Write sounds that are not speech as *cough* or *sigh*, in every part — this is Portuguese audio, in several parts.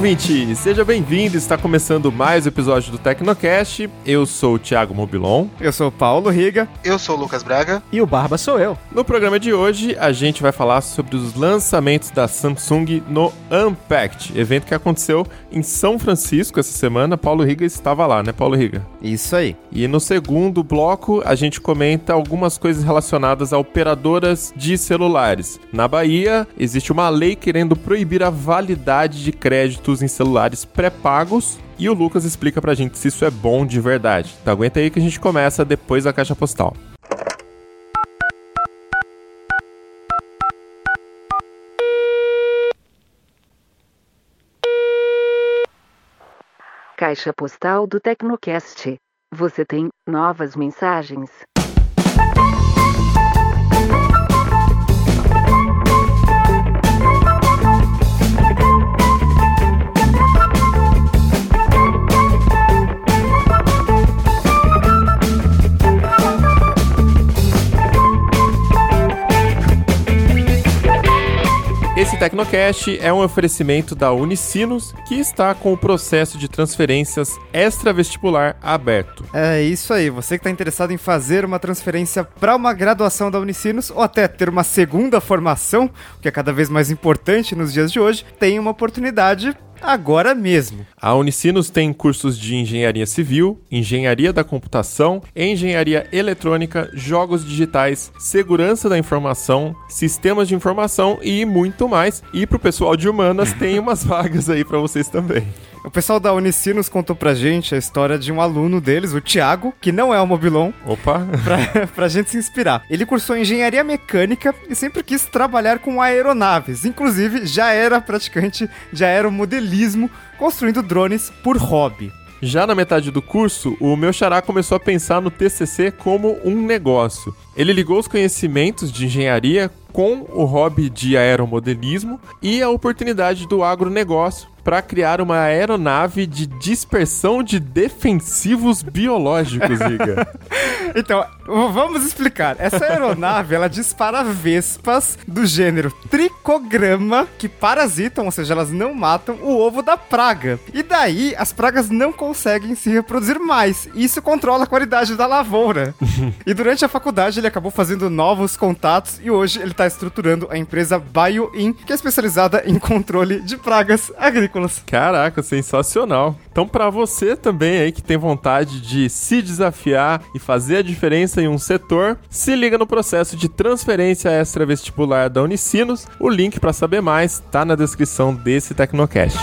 Ouvinte! Seja bem-vindo, está começando mais um episódio do Tecnocast. Eu sou o Thiago Mobilon. Eu sou o Paulo Riga. Eu sou o Lucas Braga. E o Barba sou eu. No programa de hoje, a gente vai falar sobre os lançamentos da Samsung no Unpacked, evento que aconteceu em São Francisco essa semana. Paulo Riga estava lá, né, Paulo Riga? Isso aí. E no segundo bloco, a gente comenta algumas coisas relacionadas a operadoras de celulares. Na Bahia, existe uma lei querendo proibir a validade de crédito em celulares pré-pagos e o Lucas explica pra gente se isso é bom de verdade. Então aguenta aí que a gente começa depois da caixa postal. Caixa postal do Tecnocast. Você tem novas mensagens? Esse Tecnocast é um oferecimento da Unicinos, que está com o processo de transferências extra-vestibular aberto. É isso aí, você que está interessado em fazer uma transferência para uma graduação da Unicinos ou até ter uma segunda formação, que é cada vez mais importante nos dias de hoje, tem uma oportunidade agora mesmo. A Unicinos tem cursos de engenharia civil, engenharia da computação, engenharia eletrônica, jogos digitais, segurança da informação, sistemas de informação e muito mais. E pro pessoal de humanas tem umas *laughs* vagas aí para vocês também. O pessoal da Unicinos contou pra gente a história de um aluno deles, o Thiago, que não é o Mobilon. Opa! *laughs* Pra, pra gente se inspirar. Ele cursou engenharia mecânica e sempre quis trabalhar com aeronaves. Inclusive, já era praticante de aeromodelismo, construindo drones por hobby. Já na metade do curso, o meu xará começou a pensar no TCC como um negócio. Ele ligou os conhecimentos de engenharia com o hobby de aeromodelismo e a oportunidade do agronegócio para criar uma aeronave de dispersão de defensivos biológicos, Iga. *laughs* então, vamos explicar. Essa aeronave, ela dispara vespas do gênero tricograma que parasitam, ou seja, elas não matam o ovo da praga. E daí, as pragas não conseguem se reproduzir mais. Isso controla a qualidade da lavoura. *laughs* e durante a faculdade, ele acabou fazendo novos contatos e hoje ele está estruturando a empresa BioIn, que é especializada em controle de pragas agrícolas. Caraca, sensacional. Então, para você também aí que tem vontade de se desafiar e fazer a diferença em um setor, se liga no processo de transferência extra-vestibular da Unicinos. O link para saber mais está na descrição desse Tecnocast.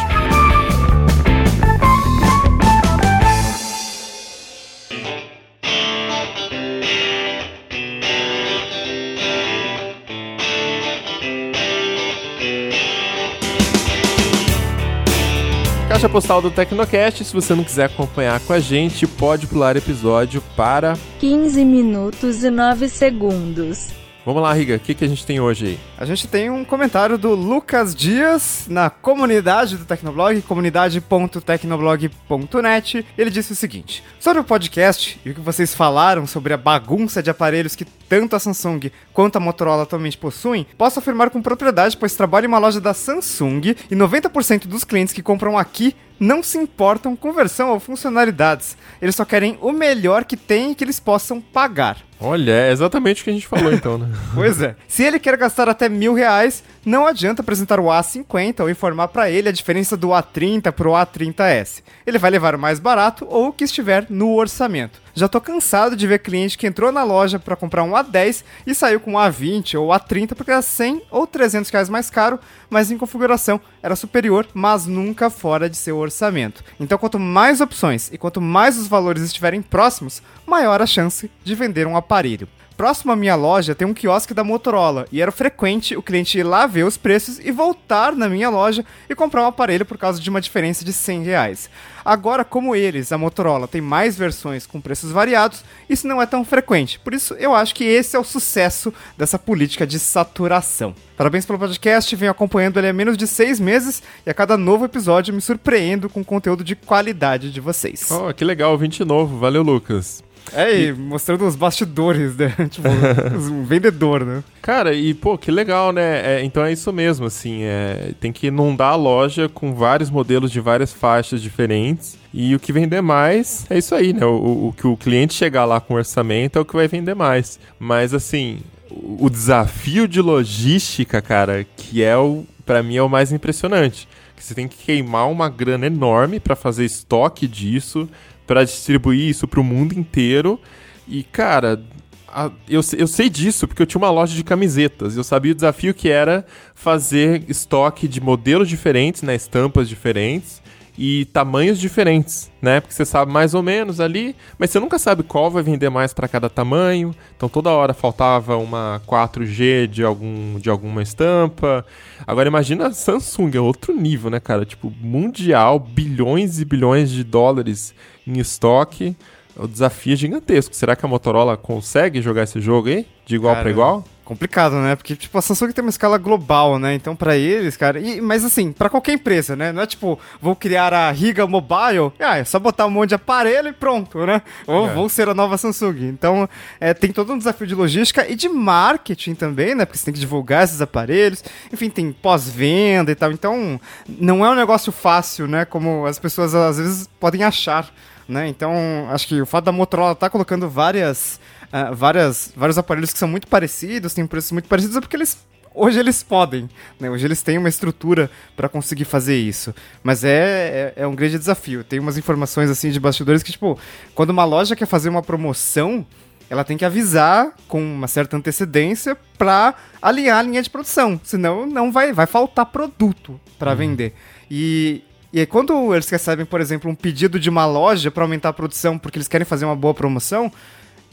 Caixa postal do Tecnocast. Se você não quiser acompanhar com a gente, pode pular episódio para 15 minutos e 9 segundos. Vamos lá, Riga, o que, que a gente tem hoje aí? A gente tem um comentário do Lucas Dias na comunidade do Tecnoblog, comunidade.tecnoblog.net. Ele disse o seguinte: sobre o podcast e o que vocês falaram sobre a bagunça de aparelhos que tanto a Samsung quanto a Motorola atualmente possuem, posso afirmar com propriedade, pois trabalho em uma loja da Samsung e 90% dos clientes que compram aqui não se importam com versão ou funcionalidades. Eles só querem o melhor que tem e que eles possam pagar. Olha, é exatamente o que a gente falou então, né? *laughs* pois é. Se ele quer gastar até mil reais, não adianta apresentar o A50 ou informar para ele a diferença do A30 pro A30S. Ele vai levar o mais barato ou o que estiver no orçamento. Já tô cansado de ver cliente que entrou na loja para comprar um A10 e saiu com um A20 ou A30 porque era 100 ou 300 reais mais caro, mas em configuração era superior, mas nunca fora de seu orçamento. Então, quanto mais opções e quanto mais os valores estiverem próximos, maior a chance de vender um aparelho. Próximo à minha loja tem um quiosque da Motorola e era frequente o cliente ir lá ver os preços e voltar na minha loja e comprar um aparelho por causa de uma diferença de 100 reais. Agora, como eles, a Motorola, tem mais versões com preços variados, isso não é tão frequente. Por isso, eu acho que esse é o sucesso dessa política de saturação. Parabéns pelo podcast, venho acompanhando ele há menos de seis meses e a cada novo episódio me surpreendo com o conteúdo de qualidade de vocês. Oh, que legal, 20 novo. Valeu, Lucas. É, e mostrando os bastidores, né? *laughs* tipo, um vendedor, né? Cara, e pô, que legal, né? É, então é isso mesmo, assim, é, tem que inundar a loja com vários modelos de várias faixas diferentes. E o que vender mais é isso aí, né? O, o que o cliente chegar lá com orçamento é o que vai vender mais. Mas assim, o, o desafio de logística, cara, que é o, para mim é o mais impressionante. Que você tem que queimar uma grana enorme para fazer estoque disso, para distribuir isso para o mundo inteiro. E, cara, a, eu, eu sei disso porque eu tinha uma loja de camisetas. Eu sabia o desafio que era fazer estoque de modelos diferentes, né, estampas diferentes e tamanhos diferentes, né? Porque você sabe mais ou menos ali, mas você nunca sabe qual vai vender mais para cada tamanho. Então toda hora faltava uma 4G de algum de alguma estampa. Agora imagina a Samsung, é outro nível, né, cara? Tipo, mundial, bilhões e bilhões de dólares em estoque. O desafio é gigantesco. Será que a Motorola consegue jogar esse jogo aí? De igual para igual? complicado, né? Porque, tipo, a Samsung tem uma escala global, né? Então, para eles, cara. E, mas assim, para qualquer empresa, né? Não é tipo, vou criar a Riga Mobile, ah, é só botar um monte de aparelho e pronto, né? Ou é. vou ser a nova Samsung. Então, é, tem todo um desafio de logística e de marketing também, né? Porque você tem que divulgar esses aparelhos. Enfim, tem pós-venda e tal. Então, não é um negócio fácil, né? Como as pessoas às vezes podem achar. Né? Então, acho que o fato da Motorola estar tá colocando várias uh, várias, vários aparelhos que são muito parecidos, têm preços muito parecidos, é porque eles hoje eles podem, né? Hoje eles têm uma estrutura para conseguir fazer isso. Mas é, é, é, um grande desafio. Tem umas informações assim de bastidores que, tipo, quando uma loja quer fazer uma promoção, ela tem que avisar com uma certa antecedência para alinhar a linha de produção. Senão não vai, vai faltar produto para uhum. vender. E, e aí, quando eles recebem, por exemplo, um pedido de uma loja para aumentar a produção porque eles querem fazer uma boa promoção,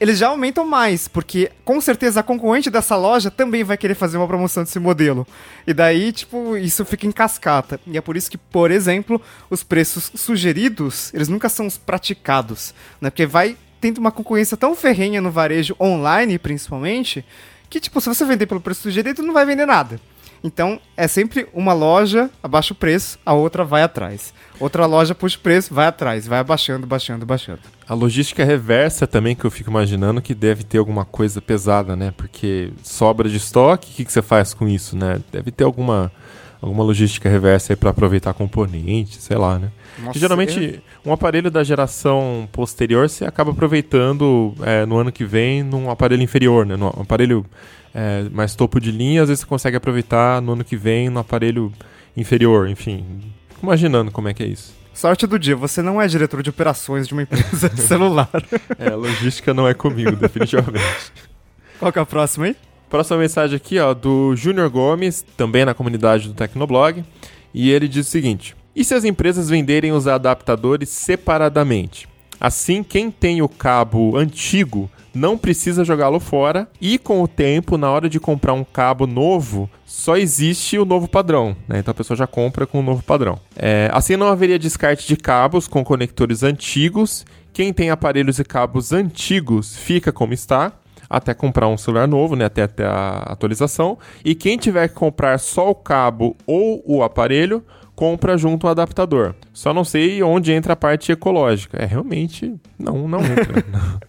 eles já aumentam mais, porque com certeza a concorrente dessa loja também vai querer fazer uma promoção desse modelo. E daí, tipo, isso fica em cascata. E é por isso que, por exemplo, os preços sugeridos, eles nunca são os praticados, né? Porque vai tendo uma concorrência tão ferrenha no varejo online, principalmente, que, tipo, se você vender pelo preço sugerido, não vai vender nada. Então, é sempre uma loja abaixa o preço, a outra vai atrás. Outra loja puxa o preço, vai atrás, vai abaixando, baixando, baixando. A logística reversa também, que eu fico imaginando que deve ter alguma coisa pesada, né? Porque sobra de estoque, o que, que você faz com isso, né? Deve ter alguma, alguma logística reversa aí para aproveitar componentes, sei lá, né? Nossa, geralmente, é... um aparelho da geração posterior você acaba aproveitando é, no ano que vem num aparelho inferior, né? No aparelho é, mais topo de linha, às vezes você consegue aproveitar no ano que vem no aparelho inferior, enfim. Fico imaginando como é que é isso. Sorte do dia, você não é diretor de operações de uma empresa de *laughs* celular. é, logística não é comigo, definitivamente. *laughs* Qual que é a próxima aí? Próxima mensagem aqui, ó, do Júnior Gomes, também na comunidade do Tecnoblog, e ele diz o seguinte: E se as empresas venderem os adaptadores separadamente? Assim, quem tem o cabo antigo não precisa jogá-lo fora e com o tempo, na hora de comprar um cabo novo, só existe o novo padrão, né? Então a pessoa já compra com o novo padrão. É, assim não haveria descarte de cabos com conectores antigos. Quem tem aparelhos e cabos antigos fica como está até comprar um celular novo, né? Até, até a atualização. E quem tiver que comprar só o cabo ou o aparelho compra junto um adaptador. Só não sei onde entra a parte ecológica. É, realmente, não, não entra.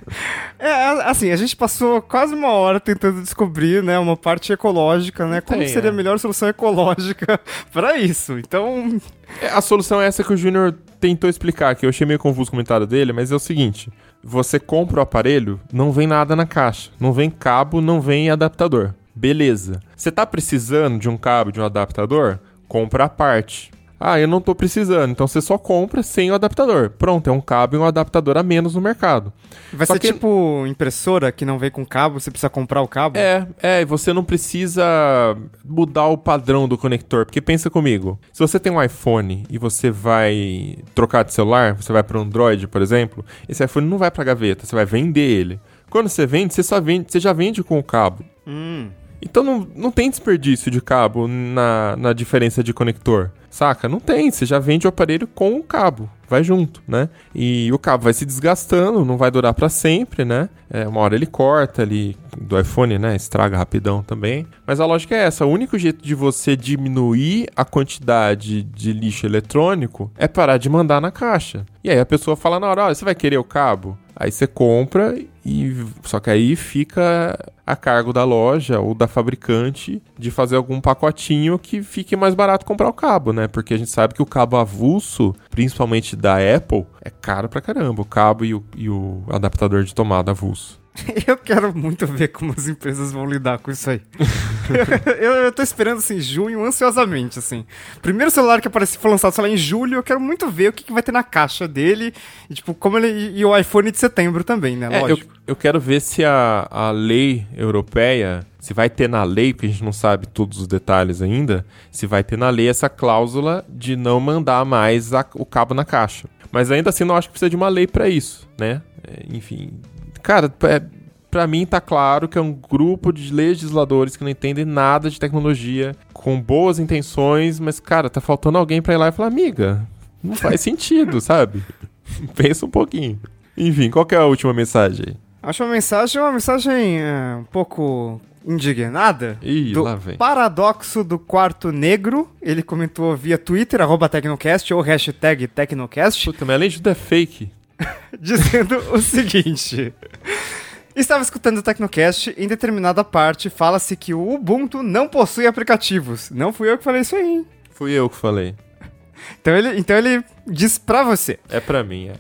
*laughs* é, assim, a gente passou quase uma hora tentando descobrir, né, uma parte ecológica, né? Como Tem, seria é. a melhor solução ecológica *laughs* para isso. Então... É, a solução é essa que o Júnior tentou explicar, que eu achei meio confuso o comentário dele, mas é o seguinte, você compra o aparelho, não vem nada na caixa. Não vem cabo, não vem adaptador. Beleza. Você tá precisando de um cabo, de um adaptador? Compra a parte. Ah, eu não estou precisando. Então você só compra sem o adaptador. Pronto, é um cabo e um adaptador a menos no mercado. Vai só ser que... tipo impressora que não vem com cabo, você precisa comprar o cabo? É, é, e você não precisa mudar o padrão do conector. Porque pensa comigo, se você tem um iPhone e você vai trocar de celular, você vai para Android, por exemplo, esse iPhone não vai para gaveta, você vai vender ele. Quando você vende, você só vende, você já vende com o cabo. Hum. Então não, não tem desperdício de cabo na, na diferença de conector. Saca? Não tem. Você já vende o aparelho com o cabo. Vai junto, né? E o cabo vai se desgastando, não vai durar para sempre, né? É, uma hora ele corta ali do iPhone, né? Estraga rapidão também. Mas a lógica é essa: o único jeito de você diminuir a quantidade de lixo eletrônico é parar de mandar na caixa. E aí a pessoa fala na hora: olha, você vai querer o cabo? Aí você compra e só que aí fica a cargo da loja ou da fabricante de fazer algum pacotinho que fique mais barato comprar o cabo, né? Porque a gente sabe que o cabo avulso, principalmente da Apple, é caro pra caramba, o cabo e o, e o adaptador de tomada avulso. *laughs* Eu quero muito ver como as empresas vão lidar com isso aí. *laughs* eu, eu tô esperando, assim, junho, ansiosamente, assim. Primeiro celular que apareceu foi lançado, sei lá, em julho, eu quero muito ver o que, que vai ter na caixa dele. E, tipo, como ele. E o iPhone de setembro também, né? É, eu, Lógico. eu quero ver se a, a lei europeia, se vai ter na lei, porque a gente não sabe todos os detalhes ainda, se vai ter na lei essa cláusula de não mandar mais a- o cabo na caixa. Mas ainda assim, não acho que precisa de uma lei pra isso, né? É, enfim, cara, é, pra mim tá claro que é um grupo de legisladores que não entendem nada de tecnologia, com boas intenções, mas, cara, tá faltando alguém pra ir lá e falar, amiga, não faz sentido, *laughs* sabe? *laughs* Pensa um pouquinho. Enfim, qual que é a última mensagem aí? Acho uma mensagem, uma mensagem é, um pouco indignada. Ih, do lá vem. Paradoxo do Quarto Negro. Ele comentou via Twitter, arroba Tecnocast ou hashtag Tecnocast, Puta, mas além de tudo é fake. *laughs* dizendo o seguinte. Estava escutando o Tecnocast, em determinada parte fala-se que o Ubuntu não possui aplicativos. Não fui eu que falei isso aí, hein? Fui eu que falei. Então ele, então ele diz pra você. É pra mim, é.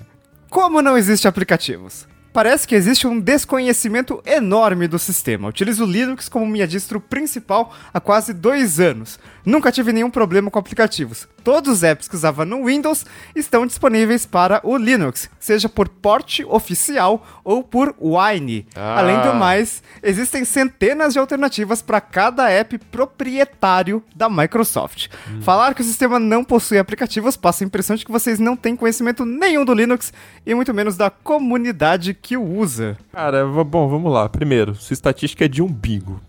Como não existe aplicativos? Parece que existe um desconhecimento enorme do sistema. Utilizo o Linux como minha distro principal há quase dois anos. Nunca tive nenhum problema com aplicativos. Todos os apps que usava no Windows estão disponíveis para o Linux, seja por porte oficial ou por Wine. Ah. Além do mais, existem centenas de alternativas para cada app proprietário da Microsoft. Falar que o sistema não possui aplicativos passa a impressão de que vocês não têm conhecimento nenhum do Linux e muito menos da comunidade que usa. Cara, bom, vamos lá. Primeiro, sua estatística é de umbigo.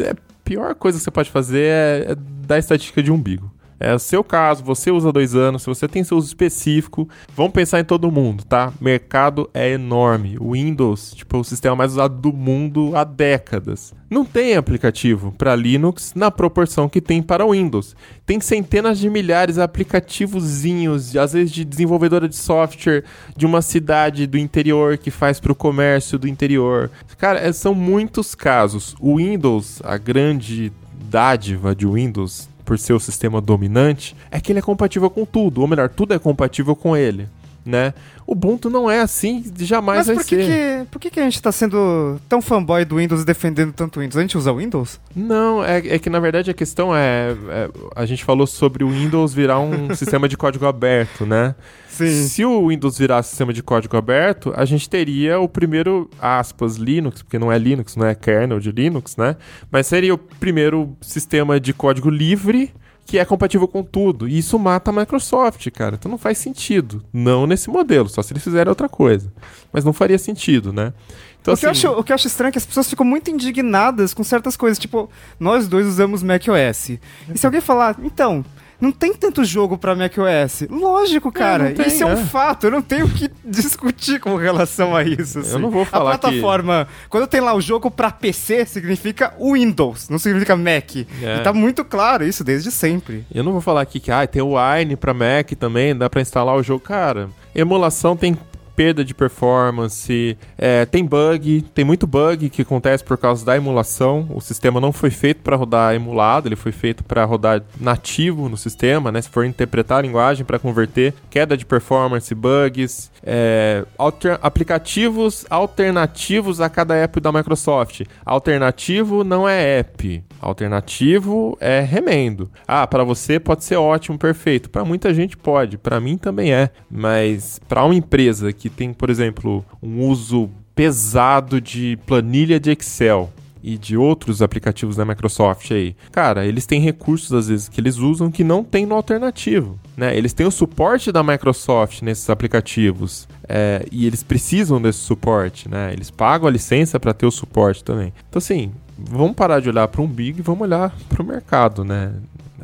É, A pior coisa que você pode fazer é, é dar estatística de umbigo. É o seu caso, você usa dois anos, se você tem seu uso específico, vamos pensar em todo mundo, tá? Mercado é enorme. O Windows, tipo, é o sistema mais usado do mundo há décadas. Não tem aplicativo para Linux na proporção que tem para o Windows. Tem centenas de milhares de aplicativozinhos, às vezes de desenvolvedora de software de uma cidade do interior que faz para o comércio do interior. Cara, é- são muitos casos. O Windows, a grande dádiva de Windows, por ser o sistema dominante, é que ele é compatível com tudo. Ou melhor, tudo é compatível com ele. Né? Ubuntu não é assim, jamais Mas vai por que, ser. que, por que, que a gente tá sendo tão fanboy do Windows e defendendo tanto o Windows? A gente usa o Windows? Não, é, é que na verdade a questão é, é, A gente falou sobre o Windows virar um *laughs* sistema de código aberto, né? Sim. Se o Windows virasse sistema de código aberto, a gente teria o primeiro, aspas, Linux, porque não é Linux, não é kernel de Linux, né? Mas seria o primeiro sistema de código livre que é compatível com tudo. E isso mata a Microsoft, cara. Então não faz sentido. Não nesse modelo, só se eles fizerem outra coisa. Mas não faria sentido, né? Então, o, que eu acho, o que eu acho estranho é que as pessoas ficam muito indignadas com certas coisas. Tipo, nós dois usamos macOS. E se alguém falar, então, não tem tanto jogo pra macOS. Lógico, cara. tem, isso é, é. um fato. Eu não tenho o que *laughs* discutir com relação a isso. assim. não vou falar A plataforma, quando tem lá o jogo pra PC, significa Windows, não significa Mac. É. E tá muito claro isso desde sempre. Eu não vou falar aqui que ah, tem o Wine pra Mac também, dá pra instalar o jogo. Cara, emulação tem perda de performance, é, tem bug, tem muito bug que acontece por causa da emulação. O sistema não foi feito para rodar emulado, ele foi feito para rodar nativo no sistema, né? Se for interpretar a linguagem para converter, queda de performance, bugs, é, alter- aplicativos alternativos a cada app da Microsoft. Alternativo não é app, alternativo é remendo. Ah, para você pode ser ótimo, perfeito. Para muita gente pode, para mim também é. Mas para uma empresa que tem, por exemplo, um uso pesado de planilha de Excel e de outros aplicativos da Microsoft aí. Cara, eles têm recursos às vezes que eles usam que não tem no alternativo, né? Eles têm o suporte da Microsoft nesses aplicativos, É, e eles precisam desse suporte, né? Eles pagam a licença para ter o suporte também. Então, assim, vamos parar de olhar para um big e vamos olhar para o mercado, né?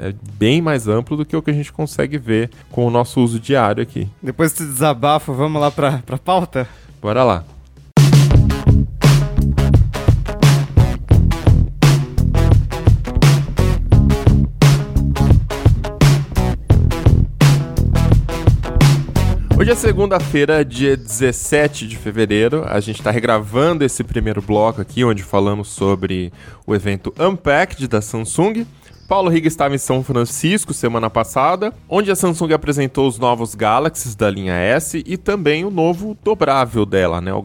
É bem mais amplo do que o que a gente consegue ver com o nosso uso diário aqui. Depois desse desabafo, vamos lá para a pauta? Bora lá. Hoje é segunda-feira, dia 17 de fevereiro. A gente está regravando esse primeiro bloco aqui, onde falamos sobre o evento Unpacked da Samsung. Paulo Riga estava em São Francisco semana passada, onde a Samsung apresentou os novos Galaxies da linha S e também o novo dobrável dela, né? O,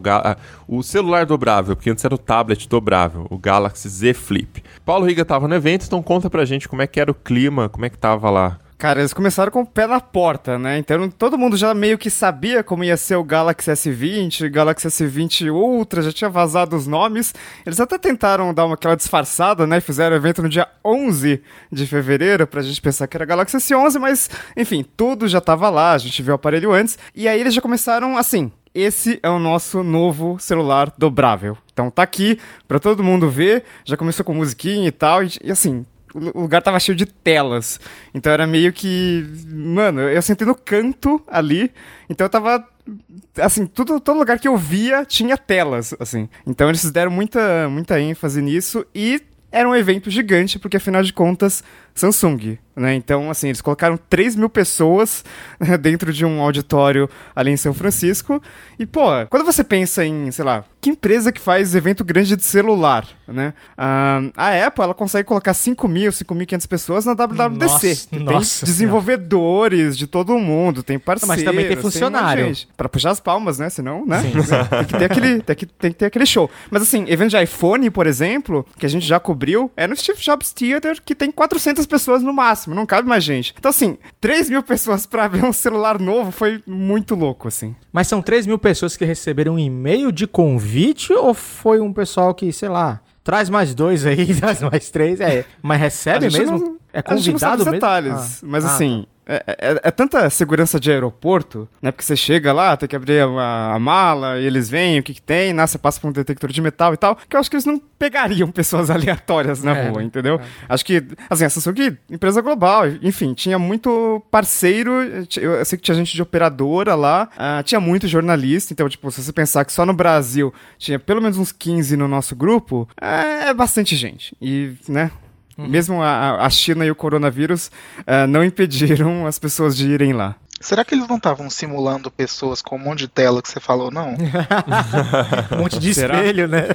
o celular dobrável, porque antes era o tablet dobrável, o Galaxy Z Flip. Paulo Riga estava no evento, então conta pra gente como é que era o clima, como é que tava lá Cara, eles começaram com o pé na porta, né? Então todo mundo já meio que sabia como ia ser o Galaxy S20, Galaxy S20 Ultra, já tinha vazado os nomes. Eles até tentaram dar uma, aquela disfarçada, né? Fizeram evento no dia 11 de fevereiro pra gente pensar que era Galaxy S11, mas enfim, tudo já tava lá, a gente viu o aparelho antes. E aí eles já começaram assim: esse é o nosso novo celular dobrável. Então tá aqui para todo mundo ver. Já começou com musiquinha e tal. E, e assim, o lugar tava cheio de telas. Então era meio que. Mano, eu sentei no canto ali. Então eu tava. Assim, tudo, todo lugar que eu via tinha telas, assim. Então eles deram muita, muita ênfase nisso e era um evento gigante, porque afinal de contas, Samsung, né? Então, assim, eles colocaram 3 mil pessoas né, dentro de um auditório ali em São Francisco. E, pô, quando você pensa em, sei lá, que empresa que faz evento grande de celular, né? Uh, a Apple, ela consegue colocar 5 mil, 5.500 pessoas na WWDC. Nossa, tem nossa desenvolvedores senhora. de todo o mundo, tem parceiros. Mas também tem funcionário. Tem pra puxar as palmas, né? Senão, né? Sim. tem, que ter aquele, tem, que, tem que ter aquele show. Mas, assim, evento de iPhone, por exemplo, que a gente já cobriu, é no Steve Jobs Theater, que tem 400 pessoas no máximo, não cabe mais gente. Então, assim, 3 mil pessoas pra ver um celular novo foi muito louco, assim. Mas são 3 mil pessoas que receberam um e-mail de convite ou foi um pessoal que, sei lá, traz mais dois aí, *laughs* traz mais três, é, mas recebe mesmo? Não, é convidado mesmo? detalhes, ah. mas ah, assim, tá. É, é, é, tanta segurança de aeroporto, né? Porque você chega lá, tem que abrir a, a mala, e eles vêm, o que, que tem, né? Você passa por um detector de metal e tal, que eu acho que eles não pegariam *laughs* pessoas aleatórias na é, rua, entendeu? É, é. Acho que, assim, a Samsung, empresa global, enfim, tinha muito parceiro, eu sei que tinha gente de operadora lá, uh, tinha muito jornalista, então, tipo, se você pensar que só no Brasil tinha pelo menos uns 15 no nosso grupo, é bastante gente. E, né, Mesmo a, a China e o coronavírus uh, não impediram as pessoas de irem lá. Será que eles não estavam simulando pessoas com um monte de tela que você falou, não? *laughs* um monte de Será? espelho, né?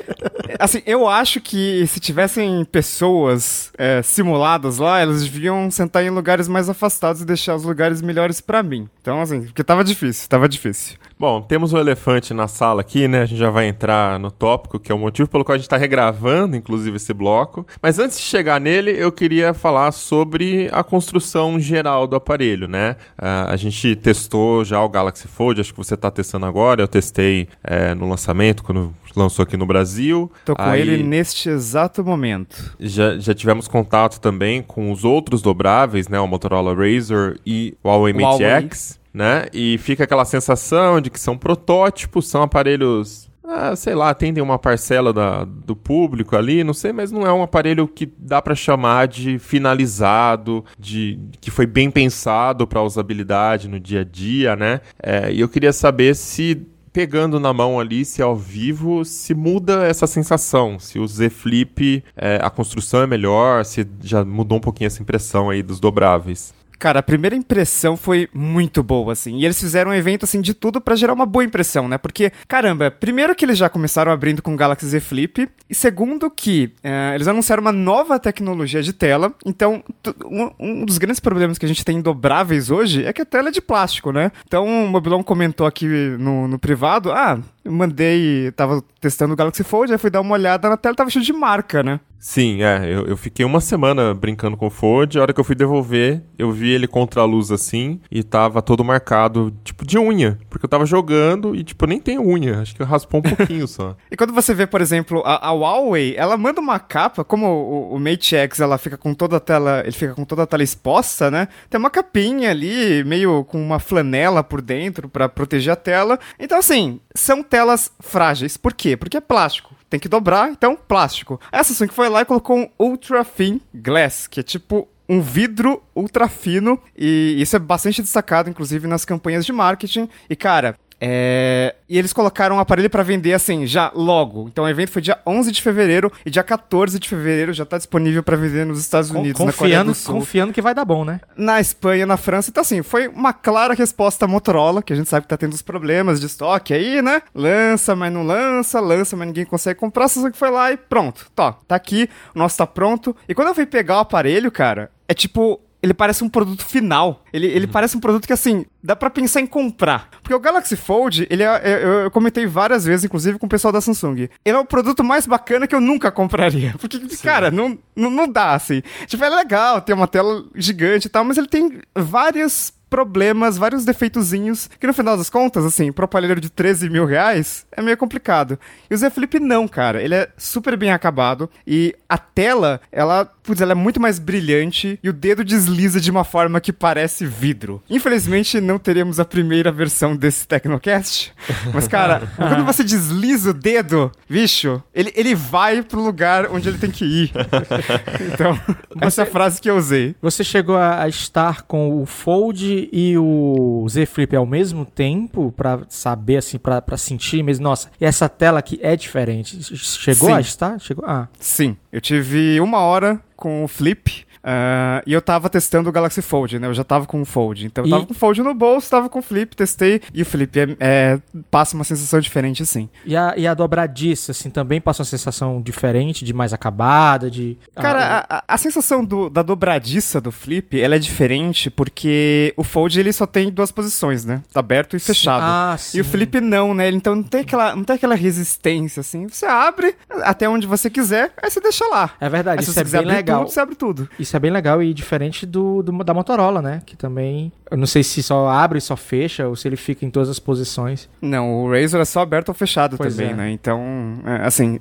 Assim, eu acho que se tivessem pessoas é, simuladas lá, elas deviam sentar em lugares mais afastados e deixar os lugares melhores para mim. Então, assim, porque tava difícil, tava difícil. Bom, temos um elefante na sala aqui, né? A gente já vai entrar no tópico, que é o motivo pelo qual a gente está regravando, inclusive, esse bloco. Mas antes de chegar nele, eu queria falar sobre a construção geral do aparelho, né? Uh, a gente testou já o Galaxy Fold, acho que você está testando agora. Eu testei é, no lançamento, quando lançou aqui no Brasil. Tô com Aí, ele neste exato momento. Já, já tivemos contato também com os outros dobráveis, né? O Motorola Razr e o Huawei Mate X, né? E fica aquela sensação de que são protótipos, são aparelhos ah, sei lá, atendem uma parcela da, do público ali, não sei, mas não é um aparelho que dá para chamar de finalizado, de que foi bem pensado para usabilidade no dia a dia, né? É, e eu queria saber se pegando na mão ali, se ao vivo, se muda essa sensação, se o Z Flip, é, a construção é melhor, se já mudou um pouquinho essa impressão aí dos dobráveis. Cara, a primeira impressão foi muito boa, assim. E eles fizeram um evento, assim, de tudo para gerar uma boa impressão, né? Porque, caramba, primeiro que eles já começaram abrindo com o Galaxy Z Flip. E segundo que é, eles anunciaram uma nova tecnologia de tela. Então, um, um, dos grandes problemas que a gente tem em dobráveis hoje é que a tela é de plástico, né? Então, o Mobilon comentou aqui no, no privado, ah, mandei, tava testando o Galaxy Fold, aí fui dar uma olhada na tela, tava cheio de marca, né? Sim, é. Eu, eu fiquei uma semana brincando com o Fold. A hora que eu fui devolver, eu vi ele contra a luz assim e tava todo marcado, tipo, de unha. Porque eu tava jogando e, tipo, nem tenho unha. Acho que raspou um pouquinho só. *laughs* E quando você vê, por exemplo, a, a Huawei, ela manda uma capa, como o, o Mate X, ela fica com toda a tela, ele fica com toda a tela exposta, né? Tem uma capinha ali, meio com uma flanela por dentro para proteger a tela. Então, assim, são telas frágeis. Por quê? Porque é plástico tem que dobrar, então plástico. A Samsung foi lá e colocou um Ultra Thin Glass, que é tipo um vidro ultra fino, e isso é bastante destacado, inclusive, nas campanhas de marketing. E, cara, é... E eles colocaram um aparelho para vender assim, já logo. Então o evento foi dia 11 de fevereiro e dia 14 de fevereiro já tá disponível para vender nos Estados Unidos, confiando, na Coreia do Sul. Confiando que vai dar bom, né? Na Espanha, na França. Então assim, foi uma clara resposta à Motorola, que a gente sabe que tá tendo os problemas de estoque aí, né? Lança, mas não lança, lança, mas ninguém consegue comprar. Só que foi lá e pronto. Tá, tá aqui, o nosso tá pronto. E quando eu fui pegar o aparelho, cara, é tipo ele parece um produto final. Ele, ele uhum. parece um produto que, assim, dá para pensar em comprar. Porque o Galaxy Fold, ele é, é, eu, eu, comentei várias vezes, inclusive com o pessoal da Samsung. Ele é o produto mais bacana que eu nunca compraria. *laughs* Porque, Sim. cara, não, não, não dá, assim. Tipo, é legal ter uma tela gigante e tal, mas ele tem várias problemas, vários defeitozinhos, que no final das contas, assim, pro aparelho de 13 mil reais, é meio complicado. E o Z Flip não, cara. Ele é super bem acabado e a tela, ela, putz, ela é muito mais brilhante e o dedo desliza de uma forma que parece vidro. Infelizmente, não teremos a primeira versão desse Tecnocast, mas, cara, *laughs* quando você desliza o dedo, bicho, ele, ele vai pro lugar onde ele tem que ir. *laughs* então, essa é a frase que eu usei. Você chegou a estar com o Fold e o Z Flip ao mesmo tempo para saber assim, para sentir mesmo, nossa, essa tela aqui é diferente. Chegou Sim. a estar? Chegou? Ah. Sim, eu tive uma hora com o Flip Uh, e eu tava testando o Galaxy Fold, né? Eu já tava com o Fold. Então eu tava com o Fold no bolso, tava com o Flip, testei. E o Flip é, é, passa uma sensação diferente, assim. E a, e a dobradiça, assim, também passa uma sensação diferente, de mais acabada, de... Cara, ah, a, a, sensação do, da dobradiça do Flip, ela é diferente porque o Fold, ele só tem duas posições, né? Aberto e fechado. Ah, sim. E o Flip não, né? Então não tem, aquela, não tem aquela resistência, assim. Você abre até onde você quiser, aí você deixa lá. É verdade, aí, isso é bem legal. Tudo, você abre tudo. Isso isso é bem legal e diferente do, do, da Motorola, né? Que também. Eu não sei se só abre e só fecha ou se ele fica em todas as posições. Não, o Razor é só aberto ou fechado pois também, é. né? Então, é, assim.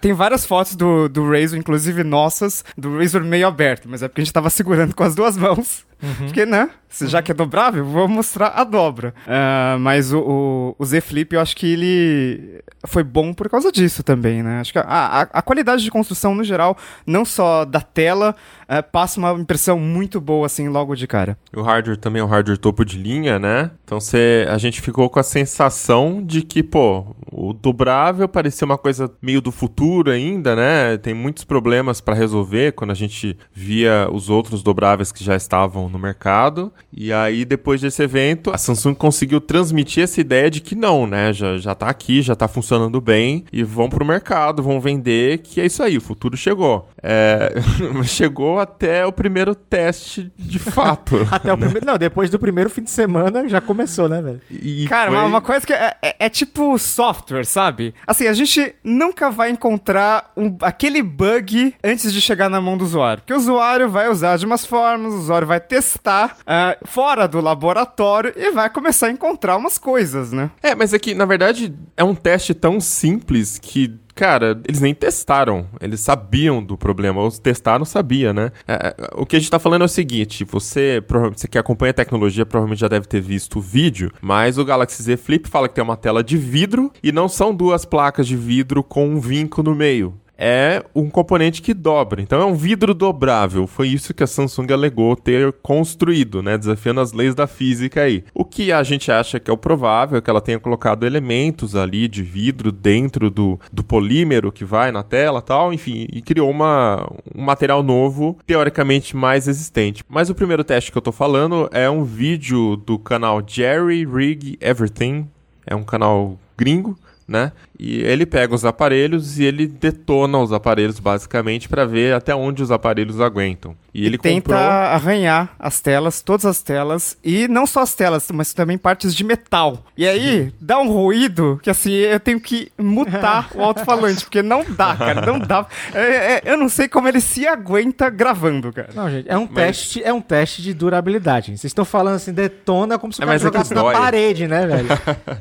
tem várias fotos do, do Razor, inclusive nossas, do Razor meio aberto, mas é porque a gente tava segurando com as duas mãos. Uhum. Porque, né? Se já que é dobrável, vou mostrar a dobra. Uh, mas o, o, o, Z Flip, eu acho que ele foi bom por causa disso também, né? Acho que a, a, a qualidade de construção, no geral, não só da tela, uh, passa uma impressão muito boa, assim, logo de cara. O hardware também é um hardware topo de linha, né? Então cê, a gente ficou com a sensação de que, pô, o dobrável parecia uma coisa meio do futuro ainda, né? Tem muitos problemas para resolver quando a gente via os outros dobráveis que já estavam no mercado. E aí, depois desse evento, a Samsung conseguiu transmitir essa ideia de que não, né? Já, já tá aqui, já tá funcionando bem e vão pro mercado, vão vender, que é isso aí, o futuro chegou. É... *laughs* chegou até o primeiro teste de fato. *laughs* até o primeiro. Não, depois do primeiro fim de semana já começou, né, velho? E Cara, foi... uma, coisa que é, é, é, tipo software, sabe? Assim, a gente nunca vai encontrar um, aquele bug antes de chegar na mão do usuário. Porque o usuário vai usar de umas formas, o usuário vai testar uh, fora do laboratório e vai começar a encontrar umas coisas, né? É, mas é que, na verdade, é um teste tão simples que cara, eles nem testaram. Eles sabiam do problema. Ou testaram, sabia, né? É, é, o que a gente tá falando é o seguinte: você, você que acompanha a tecnologia provavelmente já deve ter visto o vídeo, mas o Galaxy Z Flip fala que tem uma tela de vidro e não são duas placas de vidro com um vinco no meio é um componente que dobra. Então é um vidro dobrável. Foi isso que a Samsung alegou ter construído, né? Desafiando as leis da física aí. O que a gente acha que é o provável é que ela tenha colocado elementos ali de vidro dentro do, do polímero que vai na tela tal, enfim, e criou uma, um material novo, teoricamente mais resistente. Mas o primeiro teste que eu tô falando é um vídeo do canal Jerry Rig Everything. É um canal gringo né? E ele pega os aparelhos e ele detona os aparelhos basicamente para ver até onde os aparelhos aguentam. E ele Tenta comprou arranhar as telas, todas as telas, e não só as telas, mas também partes de metal. E aí, dá um ruído que assim, eu tenho que mutar o alto-falante, porque não dá, cara, não dá. É, é, eu não sei como ele se aguenta gravando, cara. Não, gente, é um, Mas- teste, é um teste de durabilidade. Vocês estão falando assim, detona como se o É, cara é que jogasse na parede, né, velho?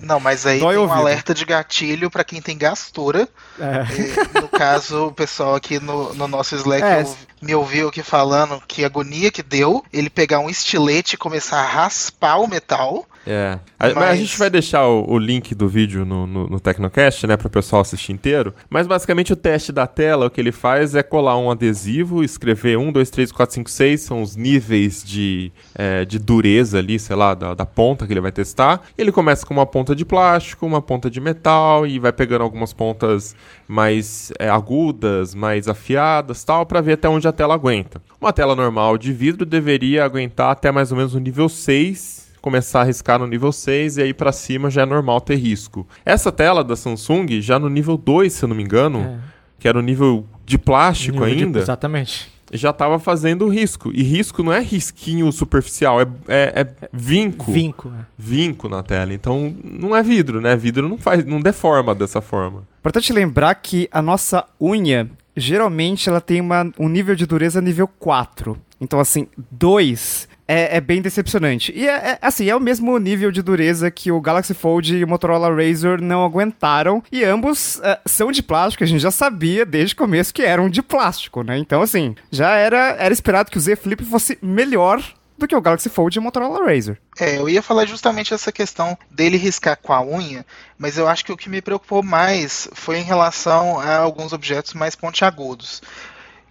Não, mas aí Dói tem um ouvido. alerta de gatilho pra quem tem gastura. É. E, no caso, o pessoal aqui no, no nosso Slack É. me ouviu aqui falando que agonia que deu ele pegar um estilete e começar a raspar o metal. É. Mas... a gente vai deixar o, o link do vídeo no, no, no Tecnocast, né, para o pessoal assistir inteiro. Mas basicamente o teste da tela, o que ele faz é colar um adesivo, escrever 1, 2, 3, 4, 5, 6, são os níveis de, é, de dureza ali, sei lá, da, da ponta que ele vai testar. Ele começa com uma ponta de plástico, uma ponta de metal e vai pegando algumas pontas mais é, agudas, mais afiadas, tal, para ver até onde a tela aguenta. Uma tela normal de vidro deveria aguentar até mais ou menos o nível 6 começar a riscar no nível 6 e aí pra cima já é normal ter risco. Essa tela da Samsung, já no nível 2, se eu não me engano, É. que era o nível de plástico Nível de- ainda, Exatamente. já tava fazendo risco. E risco não é risquinho superficial, é, é, é vinco. Vinco. é. Vinco na tela. Então não é vidro, né? Vidro não faz, não deforma dessa forma. Importante lembrar que a nossa unha, geralmente, ela tem uma, um nível de dureza nível 4. Então, assim, 2 é, é bem decepcionante. E, é, é, assim, é o mesmo nível de dureza que o Galaxy Fold e o Motorola Razr não aguentaram. E ambos é, são de plástico, a gente já sabia desde o começo que eram de plástico, né? Então, assim, já era, era esperado que o Z Flip fosse melhor do que o Galaxy Fold e o Motorola Razr. É, eu ia falar justamente essa questão dele riscar com a unha, mas eu acho que o que me preocupou mais foi em relação a alguns objetos mais pontiagudos.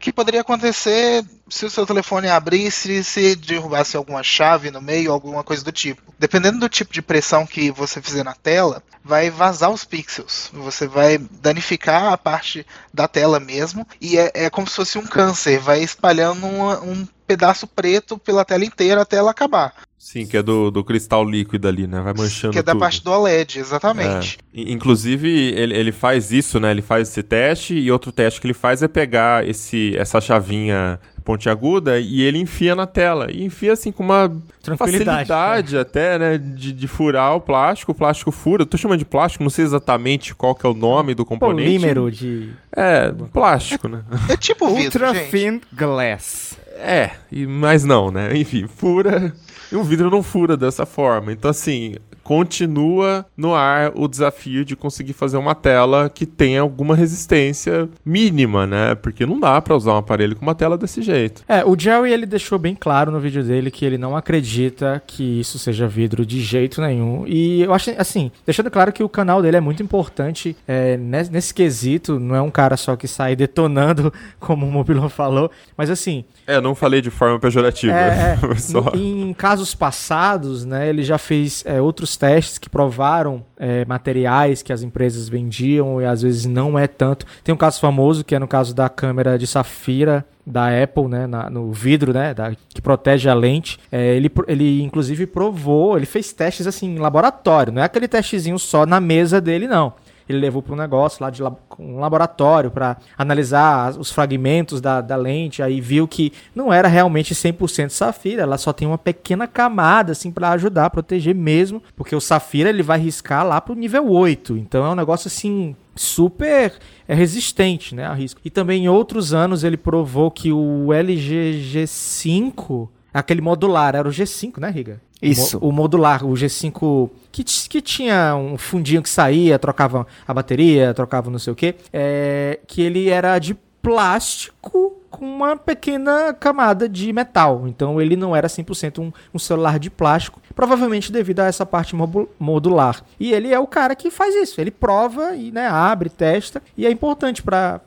Que poderia acontecer se o seu telefone abrisse, se derrubasse alguma chave no meio, alguma coisa do tipo. Dependendo do tipo de pressão que você fizer na tela, vai vazar os pixels. Você vai danificar a parte da tela mesmo. E é, é como se fosse um câncer, vai espalhando uma- um pedaço preto pela tela inteira até ela acabar. Sim, que é do, do cristal líquido ali, né? Vai manchando Que é da tudo. parte do OLED, exatamente. É. Inclusive, ele, ele faz isso, né? Ele faz esse teste e outro teste que ele faz é pegar esse, essa chavinha pontiaguda e ele enfia na tela. E enfia assim com uma facilidade até, né? De, de furar o plástico. O plástico fura. Eu tô chamando de plástico, não sei exatamente qual que é o nome do componente. Polímero de. É, plástico, né? É tipo vidro, Ultra gente. Thin Glass. É, e, mas não, né? Enfim, fura. E o vidro não fura dessa forma. Então, assim, continua no ar o desafio de conseguir fazer uma tela que tenha alguma resistência mínima, né? Porque não dá pra usar um aparelho com uma tela desse jeito. É, o Jerry ele deixou bem claro no vídeo dele que ele não acredita que isso seja vidro de jeito nenhum. E eu acho, assim, deixando claro que o canal dele é muito importante é, nesse, quesito. Não é um cara só que sai detonando, *laughs* como o Mobilon falou. Mas assim, É, eu não falei de forma pejorativa. É, é. *laughs* Em casos passados, né, ele já fez é, outros testes que provaram é, materiais que as empresas vendiam e às vezes não é tanto. Tem um caso famoso que é no caso da câmera de safira da Apple, né, na- no vidro, né, da- que protege a lente. É, ele, ele inclusive provou, ele fez testes assim em laboratório, não é aquele testezinho só na mesa dele, não ele levou para um negócio lá de um laboratório para analisar os fragmentos da, da lente, aí viu que não era realmente 100% safira, ela só tem uma pequena camada assim para ajudar a proteger mesmo, porque o safira ele vai riscar lá pro nível 8, então é um negócio assim super é, resistente, né, a risco. E também em outros anos ele provou que o LG G5, aquele modular, era o G5, né, Riga? Isso. O, o modular, o G5, que, que tinha um fundinho que saía, trocava a bateria, trocava não sei o quê, é, que ele era de plástico com uma pequena camada de metal. Então ele não era 100% um, um celular de plástico, provavelmente devido a essa parte modular. E ele é o cara que faz isso. Ele prova e né, abre, testa. E é importante para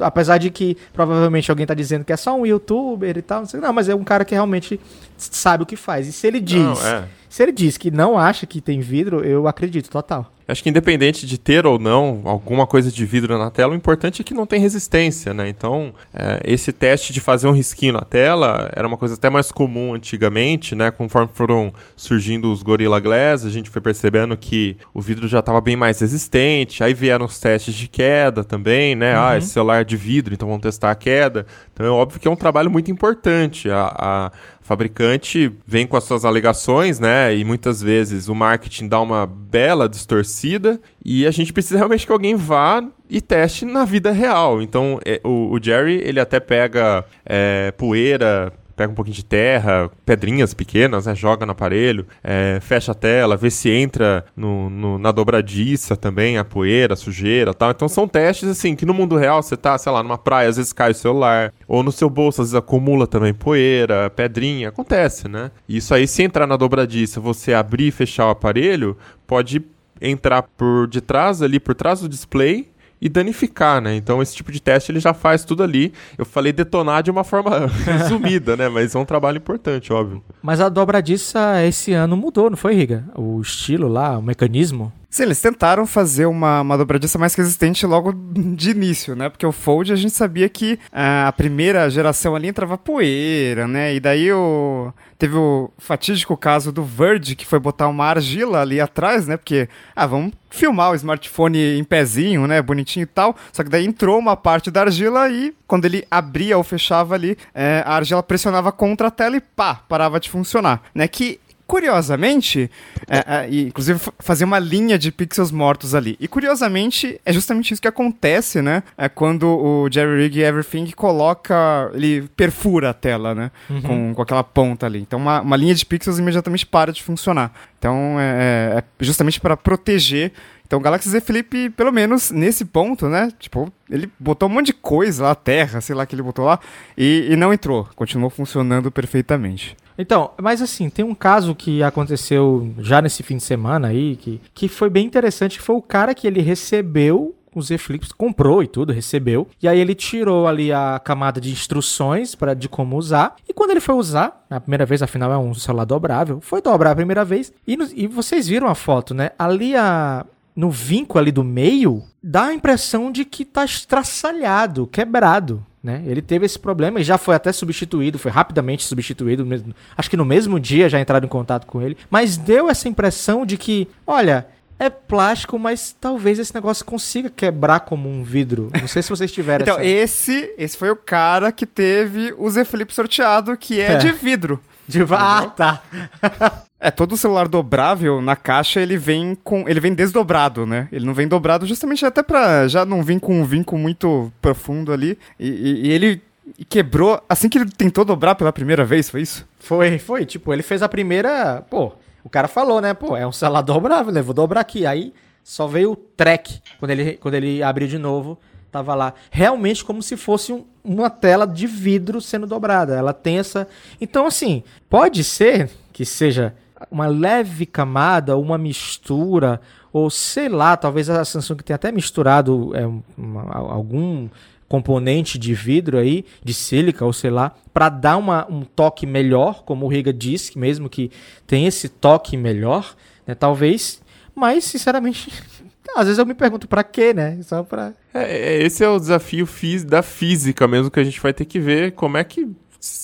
apesar de que provavelmente alguém tá dizendo que é só um youtuber e tal, não, sei, não mas é um cara que realmente sabe o que faz. E se ele diz Não, é. Se ele diz que não acha que tem vidro, eu acredito total. Acho que independente de ter ou não alguma coisa de vidro na tela, o importante é que não tem resistência, né? Então, é, esse teste de fazer um risquinho na tela era uma coisa até mais comum antigamente, né? Conforme foram surgindo os Gorilla Glass, a gente foi percebendo que o vidro já estava bem mais resistente. Aí vieram os testes de queda também, né? Ah, uhum. Ah, esse celular de vidro, então vamos testar a queda. Então é óbvio que é um trabalho muito importante. A, a fabricante vem com as suas alegações, né? E muitas vezes o marketing dá uma bela distorcida e a gente precisa realmente que alguém vá e teste na vida real. Então, é, o, o, Jerry, ele até pega é, poeira pega um pouquinho de terra, pedrinhas pequenas, né, joga no aparelho, é, fecha a tela, vê se entra no, no, na dobradiça também, a poeira, a sujeira tal. Então são testes assim que no mundo real você tá, sei lá, numa praia, às vezes cai o celular, ou no seu bolso, às vezes acumula também poeira, pedrinha, acontece, né? Isso aí, se entrar na dobradiça, você abrir e fechar o aparelho, pode entrar por detrás ali, por trás do display e danificar, né? Então esse tipo de teste ele já faz tudo ali. Eu falei detonar de uma forma *laughs* resumida, né? Mas é um trabalho importante, óbvio. Mas a dobradiça esse ano mudou, não foi, Riga? O estilo lá, o mecanismo. Sim, eles tentaram fazer uma, uma dobradiça mais resistente logo de início, né? Porque o Fold a gente sabia que a primeira geração ali entrava poeira, né? E daí o... teve o fatídico caso do Verge, que foi botar uma argila ali atrás, né? Porque, ah, vamos filmar o smartphone em pezinho, né? Bonitinho e tal. Só que daí entrou uma parte da argila e quando ele abria ou fechava ali, é, a argila pressionava contra a tela e pá, parava de funcionar, né? Que Curiosamente, é, é, inclusive fazer uma linha de pixels mortos ali. E curiosamente, é justamente isso que acontece, né? É quando o Jerry Rig Everything coloca. Ele perfura a tela, né? Uhum. Com, com aquela ponta ali. Então, uma, uma linha de pixels imediatamente para de funcionar. Então, é, é, é justamente para proteger então o Galaxy Z Flip, pelo menos nesse ponto, né? Tipo, ele botou um monte de coisa lá, terra, sei lá que ele botou lá, e, e não entrou. Continuou funcionando perfeitamente. Então, mas assim, tem um caso que aconteceu já nesse fim de semana aí, que, que foi bem interessante, que foi o cara que ele recebeu os Z comprou e tudo, recebeu. E aí ele tirou ali a camada de instruções para de como usar. E quando ele foi usar, a primeira vez, afinal é um celular dobrável, foi dobrar a primeira vez. E, no, e vocês viram a foto, né? Ali a, no vinco ali do meio, dá a impressão de que tá estraçalhado, quebrado. Né? Ele teve esse problema e já foi até substituído, foi rapidamente substituído, acho que no mesmo dia já entraram em contato com ele, mas deu essa impressão de que, olha, é plástico, mas talvez esse negócio consiga quebrar como um vidro. Não sei se vocês tiveram Então, essa... esse, esse foi o cara que teve o Z Flip sorteado, que é, é. de vidro. De... Ah, tá. É, todo celular dobrável na caixa ele vem com. ele vem desdobrado, né? Ele não vem dobrado justamente até pra já não vir com um vinco muito profundo ali. E, e, e ele quebrou assim que ele tentou dobrar pela primeira vez, foi isso? Foi, foi. Tipo, ele fez a primeira. Pô, o cara falou, né? Pô, é um celular dobrável, né? Vou dobrar aqui. Aí só veio o track quando ele, quando ele abriu de novo. Tava lá. Realmente como se fosse um, uma tela de vidro sendo dobrada. Ela tem essa. Então, assim, pode ser que seja uma leve camada, uma mistura, ou sei lá, talvez a Samsung tenha até misturado é, uma, algum componente de vidro aí, de sílica ou sei lá, para dar uma, um toque melhor, como o Riga disse, mesmo que tem esse toque melhor, né, talvez, mas sinceramente, *laughs* às vezes eu me pergunto para quê, né? Só para é, é, esse é o desafio da física mesmo que a gente vai ter que ver como é que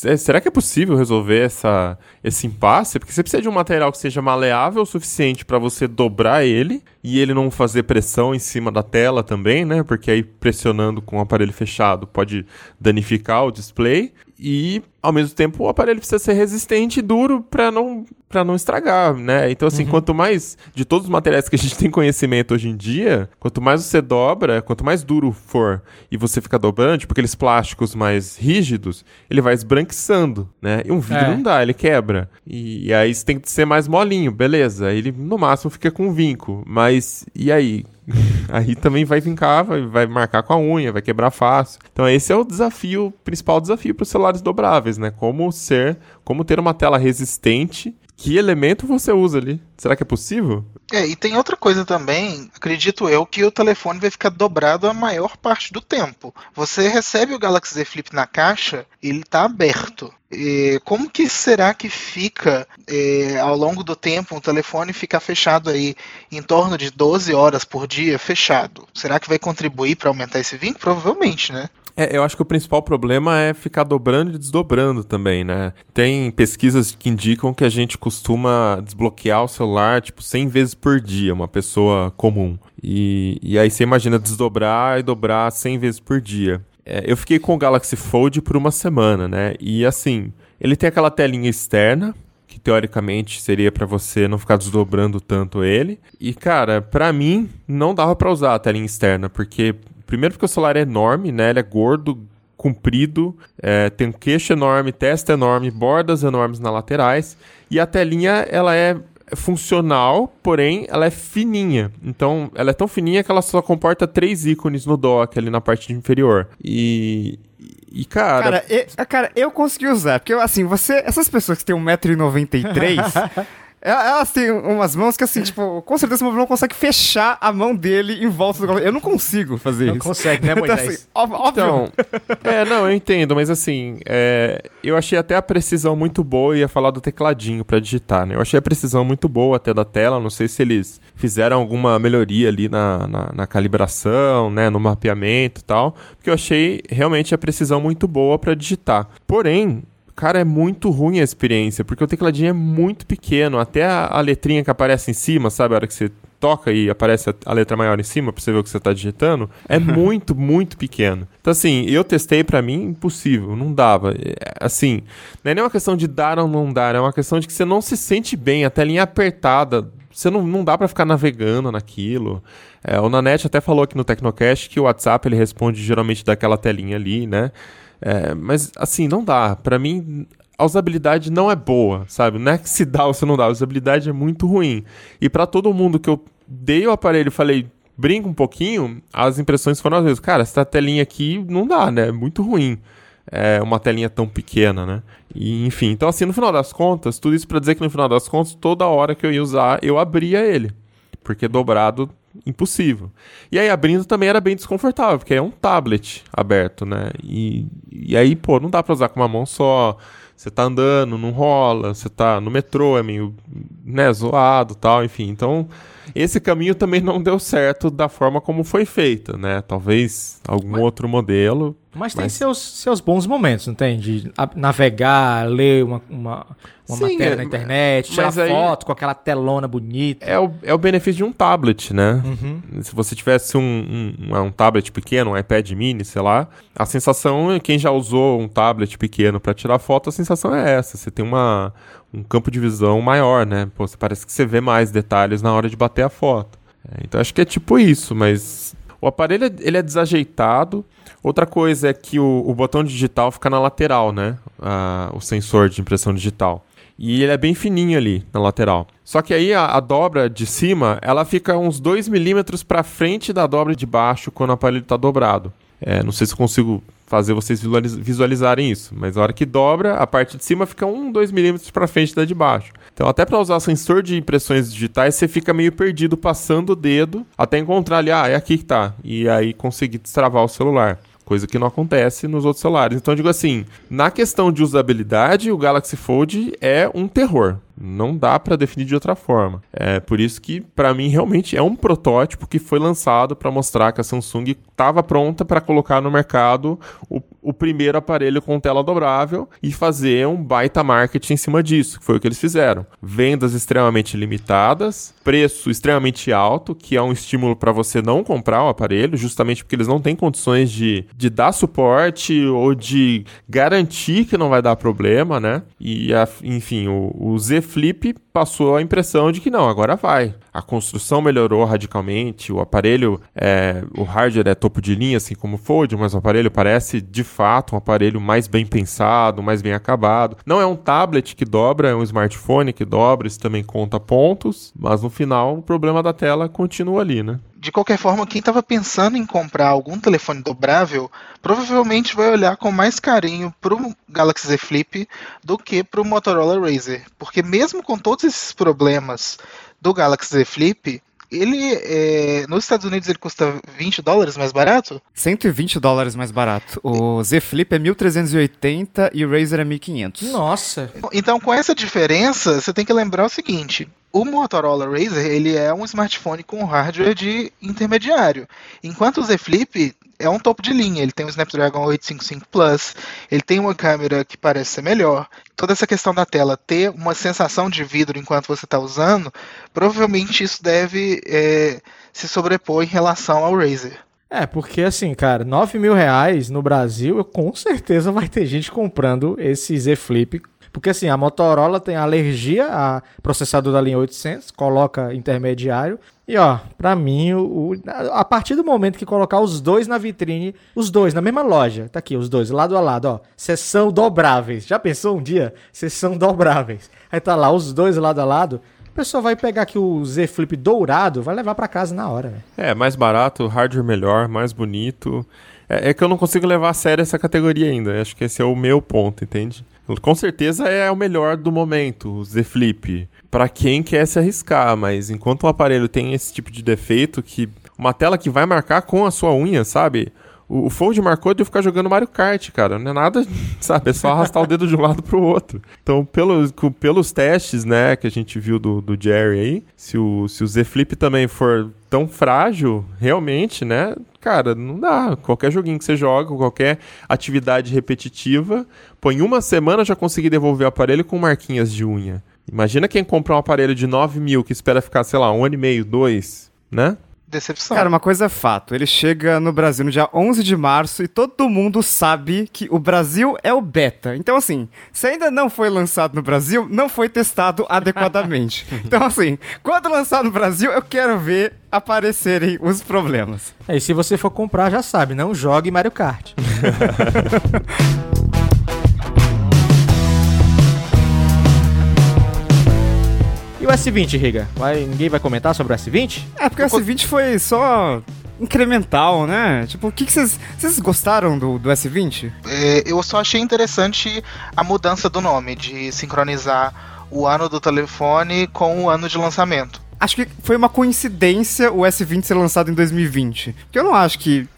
é, será que é possível resolver essa, esse impasse? Porque você precisa de um material que seja maleável o suficiente para você dobrar ele e ele não fazer pressão em cima da tela também, né? Porque aí pressionando com o aparelho fechado pode danificar o display e ao mesmo tempo o aparelho precisa ser resistente e duro para não para não estragar, né? Então assim, uhum. quanto mais de todos os materiais que a gente *laughs* tem conhecimento hoje em dia, quanto mais você dobra, quanto mais duro for e você fica dobrando, tipo aqueles plásticos mais rígidos, ele vai esbranquiçando, né? E um vidro é. não dá, ele quebra. E, e aí você tem que ser mais molinho, beleza? Ele no máximo fica com vinco, mas e aí? *laughs* aí também vai vincar, vai, vai marcar com a unha, vai quebrar fácil. Então esse é o desafio, principal desafio para os celulares dobráveis, né? Como ser, como ter uma tela resistente que elemento você usa ali? Será que é possível? É, e tem outra coisa também, acredito eu, que o telefone vai ficar dobrado a maior parte do tempo. Você recebe o Galaxy Z Flip na caixa, ele está aberto. E como que será que fica é, ao longo do tempo um telefone ficar fechado aí em torno de 12 horas por dia fechado? Será que vai contribuir para aumentar esse vínculo? Provavelmente, né? É, eu acho que o principal problema é ficar dobrando e desdobrando também, né? Tem pesquisas que indicam que a gente costuma desbloquear o celular, tipo, 100 vezes por dia, uma pessoa comum. E, e aí você imagina desdobrar e dobrar 100 vezes por dia. É, eu fiquei com o Galaxy Fold por uma semana, né? E assim, ele tem aquela telinha externa, que teoricamente seria para você não ficar desdobrando tanto ele. E cara, para mim não dava para usar a telinha externa, porque Primeiro porque o celular é enorme, né? Ele é gordo, comprido, é, tem um queixo enorme, testa enorme, bordas enormes nas laterais. E a telinha, ela é funcional, porém ela é fininha. Então, ela é tão fininha que ela só comporta três ícones no dock ali na parte inferior. E, e, cara. Cara, eu, cara, eu consegui usar. Porque, assim, você. Essas pessoas que têm 1,93m. *laughs* Elas têm umas mãos que, assim, *laughs* tipo, com certeza o meu não consegue fechar a mão dele em volta do Eu não consigo fazer não isso. Não consegue, né, *laughs* Moisés? então, assim, óbvio. Então, é, não, eu entendo, mas assim, é, eu achei até a precisão muito boa, ia falar do tecladinho para digitar, né? Eu achei a precisão muito boa até da tela, não sei se eles fizeram alguma melhoria ali na, na, na calibração, né, no mapeamento e tal, porque eu achei realmente a precisão muito boa para digitar. Porém, Cara, é muito ruim a experiência, porque o tecladinho é muito pequeno. Até a, a letrinha que aparece em cima, sabe? A hora que você toca e aparece a, a letra maior em cima pra você ver o que você tá digitando, é *laughs* muito, muito pequeno. Então, assim, eu testei para mim, impossível, não dava. É, assim, não é nem uma questão de dar ou não dar, é uma questão de que você não se sente bem, a telinha apertada. Você não, não dá para ficar navegando naquilo. É, o Nanete até falou aqui no Tecnocast que o WhatsApp ele responde geralmente daquela telinha ali, né? É, mas, assim, não dá. Para mim, a usabilidade não é boa, sabe? Não é que se dá ou se não dá, a usabilidade é muito ruim. E para todo mundo que eu dei o aparelho e falei, brinca um pouquinho, as impressões foram às vezes, cara, essa telinha aqui não dá, né? É muito ruim. É uma telinha tão pequena, né? E, enfim, então assim, no final das contas, tudo isso para dizer que no final das contas, toda hora que eu ia usar, eu abria ele. Porque dobrado impossível. E aí abrindo também era bem desconfortável, porque é um tablet aberto, né? E, e aí, pô, não dá pra usar com uma mão só. Você tá andando, não rola, você tá no metrô, é meio, né, zoado tal, enfim. Então, esse caminho também não deu certo da forma como foi feito, né? Talvez algum mas, outro modelo. Mas tem mas... Seus, seus bons momentos, não tem? De navegar, ler uma, uma, uma Sim, matéria é, na internet, tirar aí, foto com aquela telona bonita. É o, é o benefício de um tablet, né? Uhum. Se você tivesse um, um, um, tablet pequeno, um iPad mini, sei lá, a sensação, quem já usou um tablet pequeno para tirar foto, a sensação é essa. Você tem uma, um campo de visão maior, né? Pô, parece que você vê mais detalhes na hora de bater a foto. É, então acho que é tipo isso, mas o aparelho ele é desajeitado. Outra coisa é que o, o botão digital fica na lateral, né? Ah, o sensor de impressão digital. E ele é bem fininho ali na lateral. Só que aí a, a dobra de cima, ela fica uns 2 milímetros para frente da dobra de baixo quando o aparelho está dobrado. É, não sei se consigo fazer vocês visualizarem isso. Mas a hora que dobra, a parte de cima fica um, dois milímetros para frente da de baixo. Então, até para usar sensor de impressões digitais, você fica meio perdido passando o dedo até encontrar ali, ah, é aqui que tá. E aí conseguir destravar o celular coisa que não acontece nos outros celulares. Então eu digo assim, na questão de usabilidade, o Galaxy Fold é um terror. Não dá para definir de outra forma. É por isso que, para mim, realmente é um protótipo que foi lançado para mostrar que a Samsung estava pronta para colocar no mercado o, o, primeiro aparelho com tela dobrável e fazer um baita marketing em cima disso, que foi o que eles fizeram. Vendas extremamente limitadas, preço extremamente alto, que é um estímulo para você não comprar o aparelho, justamente porque eles não têm condições de, de dar suporte ou de garantir que não vai dar problema, né? E, enfim, o, o Z Flip passou a impressão de que não, agora vai. A construção melhorou radicalmente, o aparelho, é, o hardware é topo de linha, assim como o Fold, mas o aparelho parece de fato um aparelho mais bem pensado, mais bem acabado. Não é um tablet que dobra, é um smartphone que dobra, isso também conta pontos, mas no final o problema da tela continua ali, né? De qualquer forma, quem estava pensando em comprar algum telefone dobrável provavelmente vai olhar com mais carinho para o Galaxy Z Flip do que para o Motorola Razr, porque mesmo com todos esses problemas do Galaxy Z Flip, ele é, nos Estados Unidos ele custa 20 dólares mais barato? 120 dólares mais barato. O Z Flip é 1380 e o Razer é 1500. Nossa. Então, com essa diferença, você tem que lembrar o seguinte: o Motorola Razr ele é um smartphone com hardware de intermediário, enquanto o Z Flip é um topo de linha. Ele tem o Snapdragon 855 Plus, ele tem uma câmera que parece ser melhor. Toda essa questão da tela ter uma sensação de vidro enquanto você está usando, provavelmente isso deve é, se sobrepor em relação ao Razer. É, porque assim, cara, 9 mil reais no Brasil, com certeza vai ter gente comprando esse Z Flip porque assim, a Motorola tem alergia a processador da linha 800, coloca intermediário. E ó, pra mim, o, a partir do momento que colocar os dois na vitrine, os dois na mesma loja, tá aqui, os dois, lado a lado, ó, seção dobráveis. Já pensou um dia? Seção dobráveis. Aí tá lá, os dois lado a lado. O pessoal vai pegar aqui o Z Flip dourado, vai levar para casa na hora. Véio. É, mais barato, hardware melhor, mais bonito. É, é, que eu não consigo levar a sério essa categoria ainda. Acho que esse é o meu ponto, entende? Com certeza é o melhor do momento, o Z Flip. Para quem quer se arriscar, mas enquanto o aparelho tem esse tipo de defeito que uma tela que vai marcar com a sua unha, sabe? O, o Fold marcou de eu ficar jogando Mario Kart, cara. Não é nada, *laughs* sabe? É só arrastar o dedo de um lado pro outro. Então, pelo, pelos testes, né, que a gente viu do, do Jerry aí, se o, se o Z Flip também for tão frágil, realmente, né? Cara, não dá. Qualquer joguinho que você joga, qualquer atividade repetitiva, pô, em uma semana já consegui devolver o aparelho com marquinhas de unha. Imagina quem compra um aparelho de 9 mil que espera ficar, sei lá, um ano e meio, dois, né? Decepção. Cara, uma coisa é fato. Ele chega no Brasil no dia 11 de março e todo mundo sabe que o Brasil é o beta. Então, assim, se ainda não foi lançado no Brasil, não foi testado adequadamente. *laughs* então, assim, quando lançar no Brasil, eu quero ver aparecerem os problemas. É, e se você for comprar, já sabe, não jogue Mario Kart. *laughs* E o S20, Riga? Vai, ninguém vai comentar sobre o S20? É, porque o S20 foi só incremental, né? Tipo, o que vocês vocês gostaram do, do S20? É, eu só achei interessante a mudança do nome, de sincronizar o ano do telefone com o ano de lançamento acho que foi uma coincidência o S20 ser lançado em 2020. Porque eu não acho que.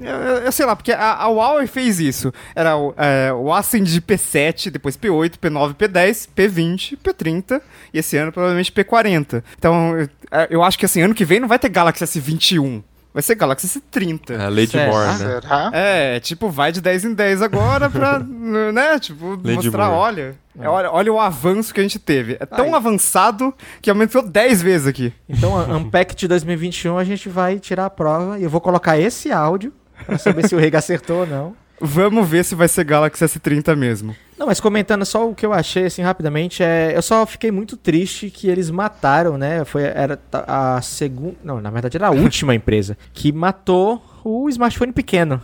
Eu, eu sei lá, porque a, a, Huawei fez isso. Era o, é, o Ascend P7, depois P8, P9, P10, P20, P30 e esse ano provavelmente P40. Então eu, eu acho que assim, ano que vem não vai ter Galaxy S21. Vai ser Galaxy S30. É, Lady Moore, né? É, tipo, vai de 10 em 10 agora pra, *laughs* né, tipo, Lady mostrar, Moore. olha, é. olha, olha o avanço que a gente teve. É tão Aí. avançado que aumentou 10 vezes aqui. Então, Unpacked 2021 a gente vai tirar a prova e eu vou colocar esse áudio pra saber se o Rega acertou ou não. Vamos ver se vai ser Galaxy S30 mesmo. Não, mas comentando só o que eu achei, assim, rapidamente, é, eu só fiquei muito triste que eles mataram, né? Foi, era a segunda. Não, na verdade era a última *laughs* empresa que matou o smartphone pequeno,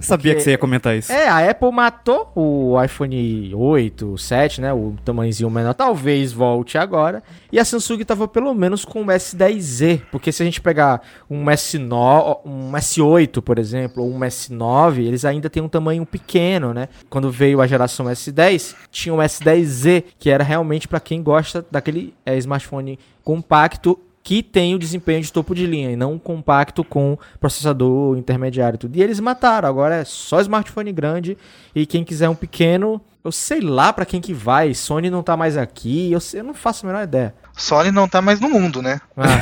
Sabia que você ia comentar isso. É, a Apple matou o iPhone 8, 7, né? O tamanhozinho menor. Talvez volte agora. E a Samsung tava pelo menos com o S10Z. Porque se a gente pegar um S9, um S8, por exemplo, ou um S9, eles ainda têm um tamanho pequeno, né? Quando veio a geração S10, tinha o S10Z, que era realmente para quem gosta daquele é, smartphone compacto que tem o desempenho de topo de linha e não compacto com processador intermediário e tudo. E eles mataram, agora é só smartphone grande e quem quiser um pequeno, eu sei lá para quem que vai. Sony não tá mais aqui, eu, sei, eu não faço a menor ideia. Sony não tá mais no mundo, né? Ah.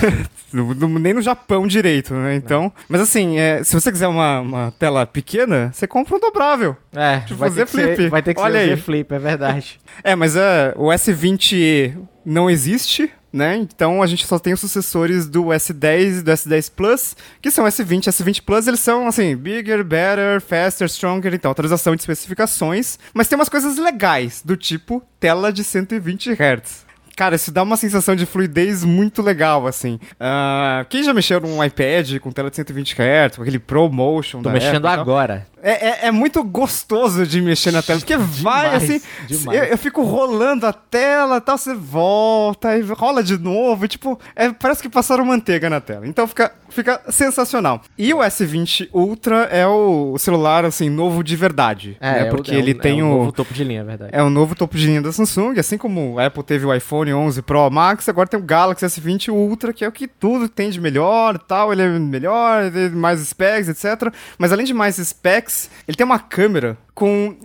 *laughs* nem no Japão direito, né? Então. Mas assim, é, se você quiser uma, uma, tela pequena, você compra um dobrável. É, tipo vai ter Flip. Ser, vai ter que Olha ser aí. Flip, é verdade. *laughs* é, mas é, o S20 não existe, né? Então a gente só tem os sucessores do S10 e do S10 Plus, que são S20 e S20 Plus, eles são assim, bigger, better, faster, stronger, então, atualização de especificações, mas tem umas coisas legais, do tipo tela de 120 Hz cara, isso dá uma sensação de fluidez muito legal, assim. Ah, quem já mexeu num iPad com tela de 120 Hz, com aquele ProMotion Tô mexendo tal? agora. É, é, é muito gostoso de mexer na tela, porque vai Demais, assim. demais. Eu, eu fico rolando a tela tal, você volta e rola de novo. e, tipo, é, parece que passaram manteiga na tela. Então fica, fica sensacional. E o S20 Ultra é o celular, assim, novo de verdade. né? é o- Porque é ele o, tem é o. novo topo de linha, é verdade. É o novo topo de linha da Samsung, assim como o Apple teve o iPhone 11 Pro Max, agora tem o Galaxy S20 Ultra, que é o que tudo tem de melhor tal, ele é melhor, mais specs, etc. Mas além de mais specs, ele tem uma câmera com...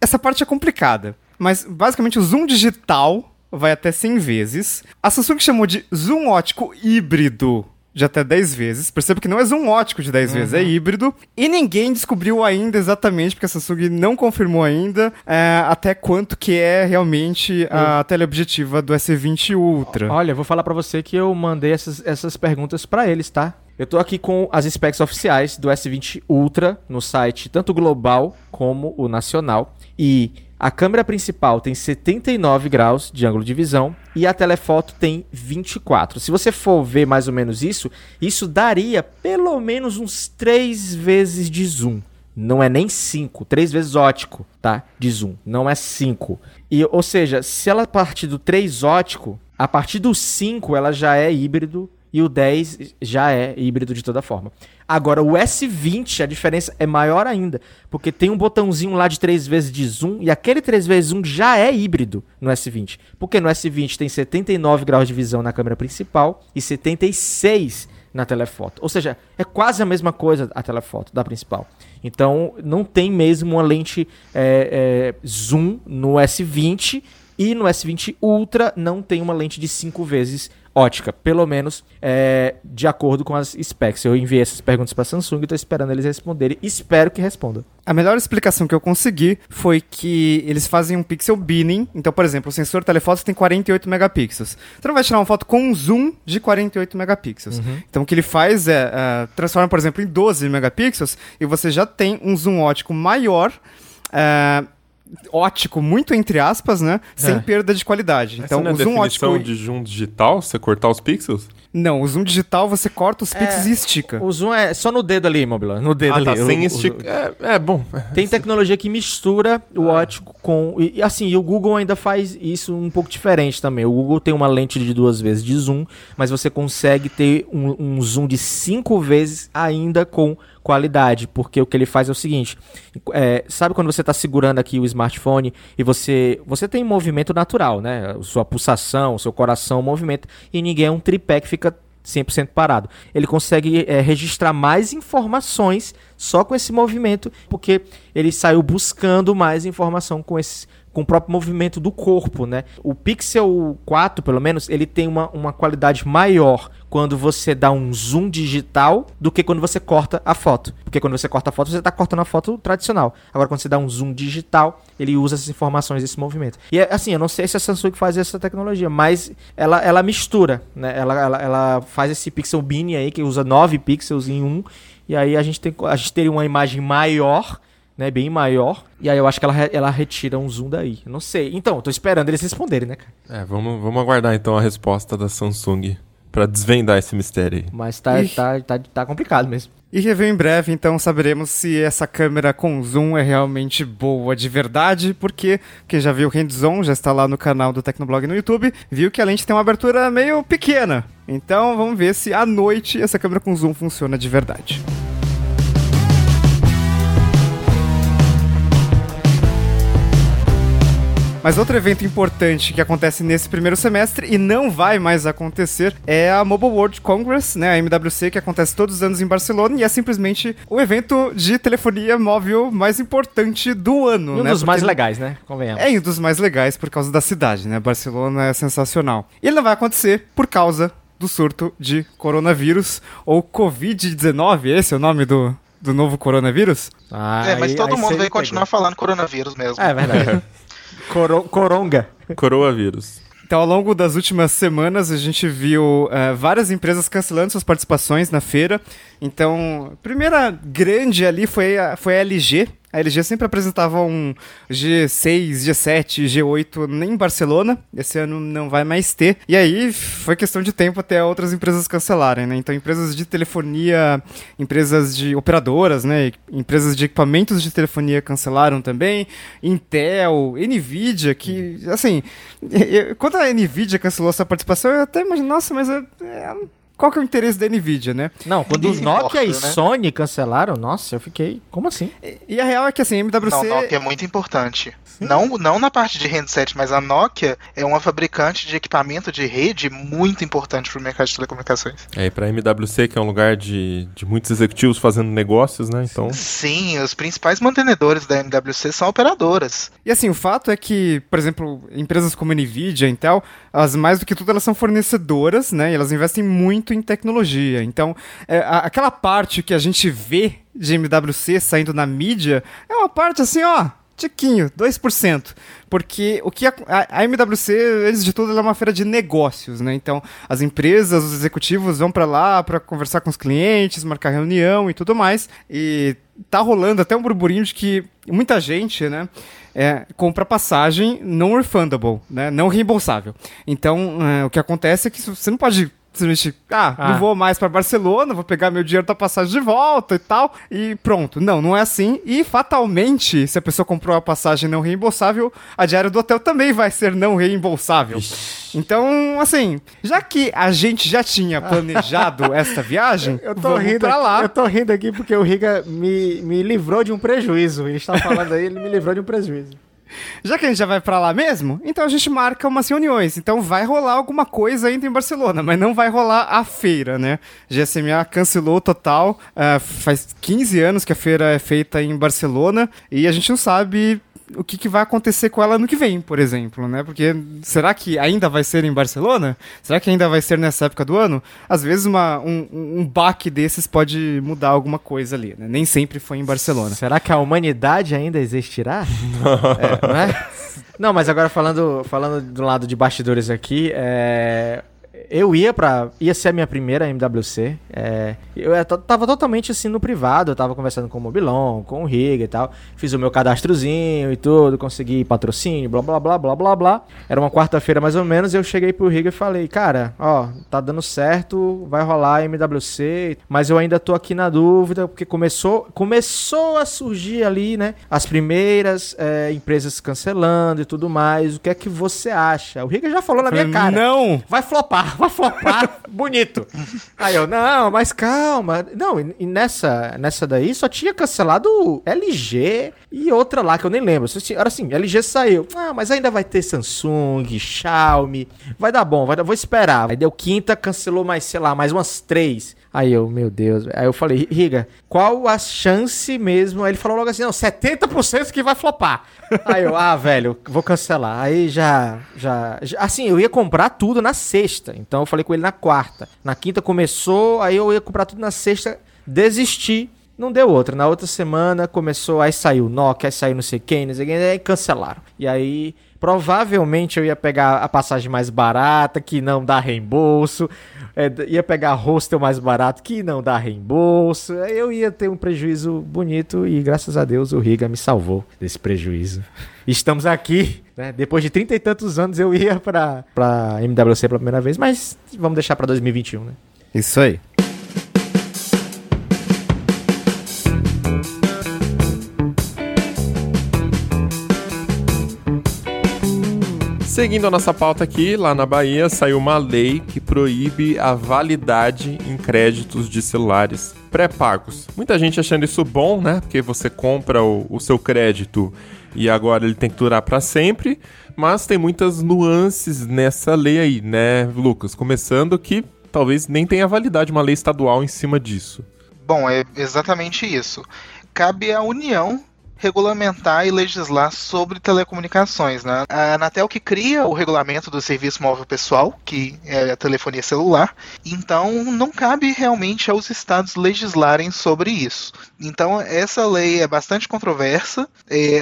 Essa parte é complicada, mas basicamente o zoom digital vai até 100 vezes. A Samsung chamou de zoom ótico híbrido de até 10 vezes. Perceba que não é zoom ótico de 10 vezes, é híbrido. E ninguém descobriu ainda exatamente, porque a Samsung não confirmou ainda, é, até quanto que é realmente a teleobjetiva do S20 Ultra. Olha, eu vou falar pra você que eu mandei essas, essas perguntas pra eles, tá? Eu tô aqui com as specs oficiais do S20 Ultra no site tanto global como o nacional e a câmera principal tem 79 graus de ângulo de visão e a telefoto tem 24. Se você for ver mais ou menos isso, isso daria pelo menos uns 3 vezes de zoom. Não é nem 5, 3 vezes ótico, tá? De zoom, não é 5. E ou seja, se ela partir do 3 ótico, a partir do 5 ela já é híbrido e o 10 já é híbrido de toda forma. Agora, o S20, a diferença é maior ainda, porque tem um botãozinho lá de 3 vezes de zoom, e aquele 3 vezes zoom já é híbrido no S20. Porque no S20 tem 79 graus de visão na câmera principal e 76 na telefoto. Ou seja, é quase a mesma coisa a telefoto da principal. Então, não tem mesmo uma lente é, é, zoom no S20 e no S20 Ultra não tem uma lente de 5 vezes ótica, pelo menos é, de acordo com as specs. Eu enviei essas perguntas para a Samsung e estou esperando eles responderem. Espero que respondam. A melhor explicação que eu consegui foi que eles fazem um pixel binning. Então, por exemplo, o sensor telefoto tem 48 megapixels. Você não vai tirar uma foto com um zoom de 48 megapixels. Então, o que ele faz é, é, transforma, por exemplo, em 12 megapixels e você já tem um zoom ótico maior. é, ótico, muito entre aspas, né? Sem É. perda de qualidade. Então, Então, não é o zoom definição ótico. de zoom digital, você cortar os pixels? Não, o zoom digital você corta os pixels e estica. O zoom é só no dedo ali, Mobila. No dedo Ah, tá, ali. sem O- o- esticar. É, é, bom. Tem tecnologia que mistura o ótico com. E e, assim, e o Google ainda faz isso um pouco diferente também. O Google tem uma lente de duas vezes de zoom, mas você consegue ter um, um zoom de cinco vezes ainda com qualidade. Porque o que ele faz é o seguinte: é, sabe quando você está segurando aqui o smartphone e você. Você tem movimento natural, né? Sua pulsação, seu coração movimenta, e ninguém é um tripé que fica 100% parado. Ele consegue é, registrar mais informações só com esse movimento, porque ele saiu buscando mais informação com esse com o próprio movimento do corpo, né? O Pixel 4, pelo menos, ele tem uma, uma qualidade maior quando você dá um zoom digital do que quando você corta a foto. Porque quando você corta a foto, você está cortando a foto tradicional. Agora, quando você dá um zoom digital, ele usa essas informações desse movimento. E é, assim, eu não sei se a Samsung faz essa tecnologia, mas ela, ela mistura, né? Ela, ela, ela faz esse pixel bean aí, que usa 9 pixels em um, e aí a gente, tem, a gente teria uma imagem maior, né? Bem maior. E aí eu acho que ela, ela retira um zoom daí. Não sei. Então, tô esperando eles responderem, né, cara? É, vamos, vamos aguardar então a resposta da Samsung pra desvendar esse mistério aí. Mas tá, tá, tá, tá complicado mesmo. E review em breve, então saberemos se essa câmera com zoom é realmente boa de verdade, porque quem já viu o hands-on, já está lá no canal do Tecnoblog no YouTube, viu que a lente tem uma abertura meio pequena. Então vamos ver se à noite essa câmera com zoom funciona de verdade. Mas outro evento importante que acontece nesse primeiro semestre e não vai mais acontecer é a Mobile World Congress, né, a MWC, que acontece todos os anos em Barcelona e é simplesmente o evento de telefonia móvel mais importante do ano, E um né? dos mais legais, né? Convenhamos. é um dos mais legais por causa da cidade, né? Barcelona é sensacional. E ele não vai acontecer por causa do surto de coronavírus, ou Covid-19, esse é o nome do, do novo coronavírus? Ah, é, mas aí- todo aí mundo vai continuar pegou. falando coronavírus mesmo. É verdade. *laughs* Coro- coronga. Coroavírus. Então, ao longo das últimas semanas, a gente viu eh, várias empresas cancelando suas participações na feira. Então, a primeira grande ali foi a, foi a LG, A LG sempre apresentava um G6, G7, G8 em Barcelona. Esse ano não vai mais ter. E aí foi questão de tempo até outras empresas cancelarem, né? Então empresas de telefonia, empresas de operadoras, né? Empresas de equipamentos de telefonia cancelaram também. Intel, Nvidia, que assim, *laughs* quando a Nvidia cancelou essa participação, eu até imagino, nossa, mas é, é qual que é o interesse da Nvidia, né? Não, quando os Nokia e né? Sony cancelaram, nossa, eu fiquei, como assim? E, e a real é que assim, a MWC... Não, Nokia é muito importante. Não, não na parte de handset, mas a Nokia é uma fabricante de equipamento de rede muito importante para o mercado de telecomunicações. É, e para a MWC, que é um lugar de, de muitos executivos fazendo negócios, né? Então... Sim, os principais mantenedores da MWC são operadoras. E assim, o fato é que, por exemplo, empresas como a Nvidia, Intel, elas mais do que tudo elas são fornecedoras, né? E elas investem muito em tecnologia. Então, é, a, aquela parte que a gente vê de MWC saindo na mídia é uma parte assim, ó, tiquinho, 2%. Porque o que a, a, MWC, antes de tudo, é uma feira de negócios, né? Então, as empresas, os executivos vão para lá para conversar com os clientes, marcar reunião e tudo mais. E tá rolando até um burburinho de que muita gente, né? É, compra passagem não refundable, né? Não reembolsável. Então, é, o que acontece é que você não pode simplesmente, ah, ah, não vou mais para Barcelona, vou pegar meu dinheiro da passagem de volta e tal, e pronto. Não, não é assim. E fatalmente, se a pessoa comprou a passagem não reembolsável, a diária do hotel também vai ser não reembolsável. Ixi. Então, assim, já que a gente já tinha planejado *laughs* esta viagem, eu tô rindo pra lá. Eu tô rindo aqui porque o Riga me, me livrou de um prejuízo. Ele está falando aí, ele me livrou de um prejuízo. Já que a gente já vai para lá mesmo, então a gente marca umas reuniões. Então vai rolar alguma coisa ainda em Barcelona, mas não vai rolar a feira, né? GSMA cancelou total. Uh, faz 15 anos que a feira é feita em Barcelona e a gente não sabe o que, que, vai acontecer com ela no que vem, por exemplo, né? Porque será que ainda vai ser em Barcelona? Será que ainda vai ser nessa época do ano? Às vezes uma, um, um baque desses pode mudar alguma coisa ali, né? Nem sempre foi em Barcelona. Será que a humanidade ainda existirá? *laughs* é, não, é? não, mas agora falando, falando do lado de bastidores aqui, é, eu ia para ia ser a minha primeira MWC. É, eu tava totalmente assim no privado, eu tava conversando com o Mobilon, com o Riga e tal. Fiz o meu cadastrozinho e tudo, consegui patrocínio, blá blá blá blá blá blá. Era uma quarta-feira mais ou menos, eu cheguei pro Riga e falei: "Cara, ó, tá dando certo, vai rolar MWC, mas eu ainda tô aqui na dúvida porque começou começou a surgir ali, né, as primeiras é, empresas cancelando e tudo mais. O que é que você acha?" O Riga já falou na minha cara: "Não, vai flopar." Vai flopar *laughs* bonito. Aí eu, não, mas calma. Não, e nessa, nessa daí só tinha cancelado LG e outra lá que eu nem lembro. Era assim, LG saiu. Ah, mas ainda vai ter Samsung, Xiaomi. Vai dar bom, vai dar, vou esperar. Aí deu quinta, cancelou mais, sei lá, mais umas três. Aí eu, meu Deus. Aí eu falei, Riga, qual a chance mesmo? Aí ele falou logo assim: não, 70% que vai flopar. Aí eu, ah, velho, vou cancelar. Aí já, já, já. Assim, eu ia comprar tudo na sexta. Então eu falei com ele na quarta. Na quinta começou, aí eu ia comprar tudo na sexta, desisti. Não deu outra. Na outra semana começou, aí saiu Nokia, aí saiu não sei quem, não sei quem, aí cancelaram. E aí Provavelmente eu ia pegar a passagem mais barata, que não dá reembolso. É, ia pegar hostel mais barato, que não dá reembolso. Eu ia ter um prejuízo bonito e graças a Deus o Riga me salvou desse prejuízo. Estamos aqui, né? Depois de trinta e tantos anos eu ia para MWC pela primeira vez, mas vamos deixar para 2021, né? Isso aí. Seguindo a nossa pauta aqui, lá na Bahia saiu uma lei que proíbe a validade em créditos de celulares pré-pagos. Muita gente achando isso bom, né? Porque você compra o, o seu crédito e agora ele tem que durar para sempre, mas tem muitas nuances nessa lei aí, né, Lucas? Começando que talvez nem tenha validade uma lei estadual em cima disso. Bom, é exatamente isso. Cabe à União regulamentar e legislar sobre telecomunicações. Né? A Anatel que cria o regulamento do serviço móvel pessoal, que é a telefonia celular, então não cabe realmente aos estados legislarem sobre isso. Então essa lei é bastante controversa,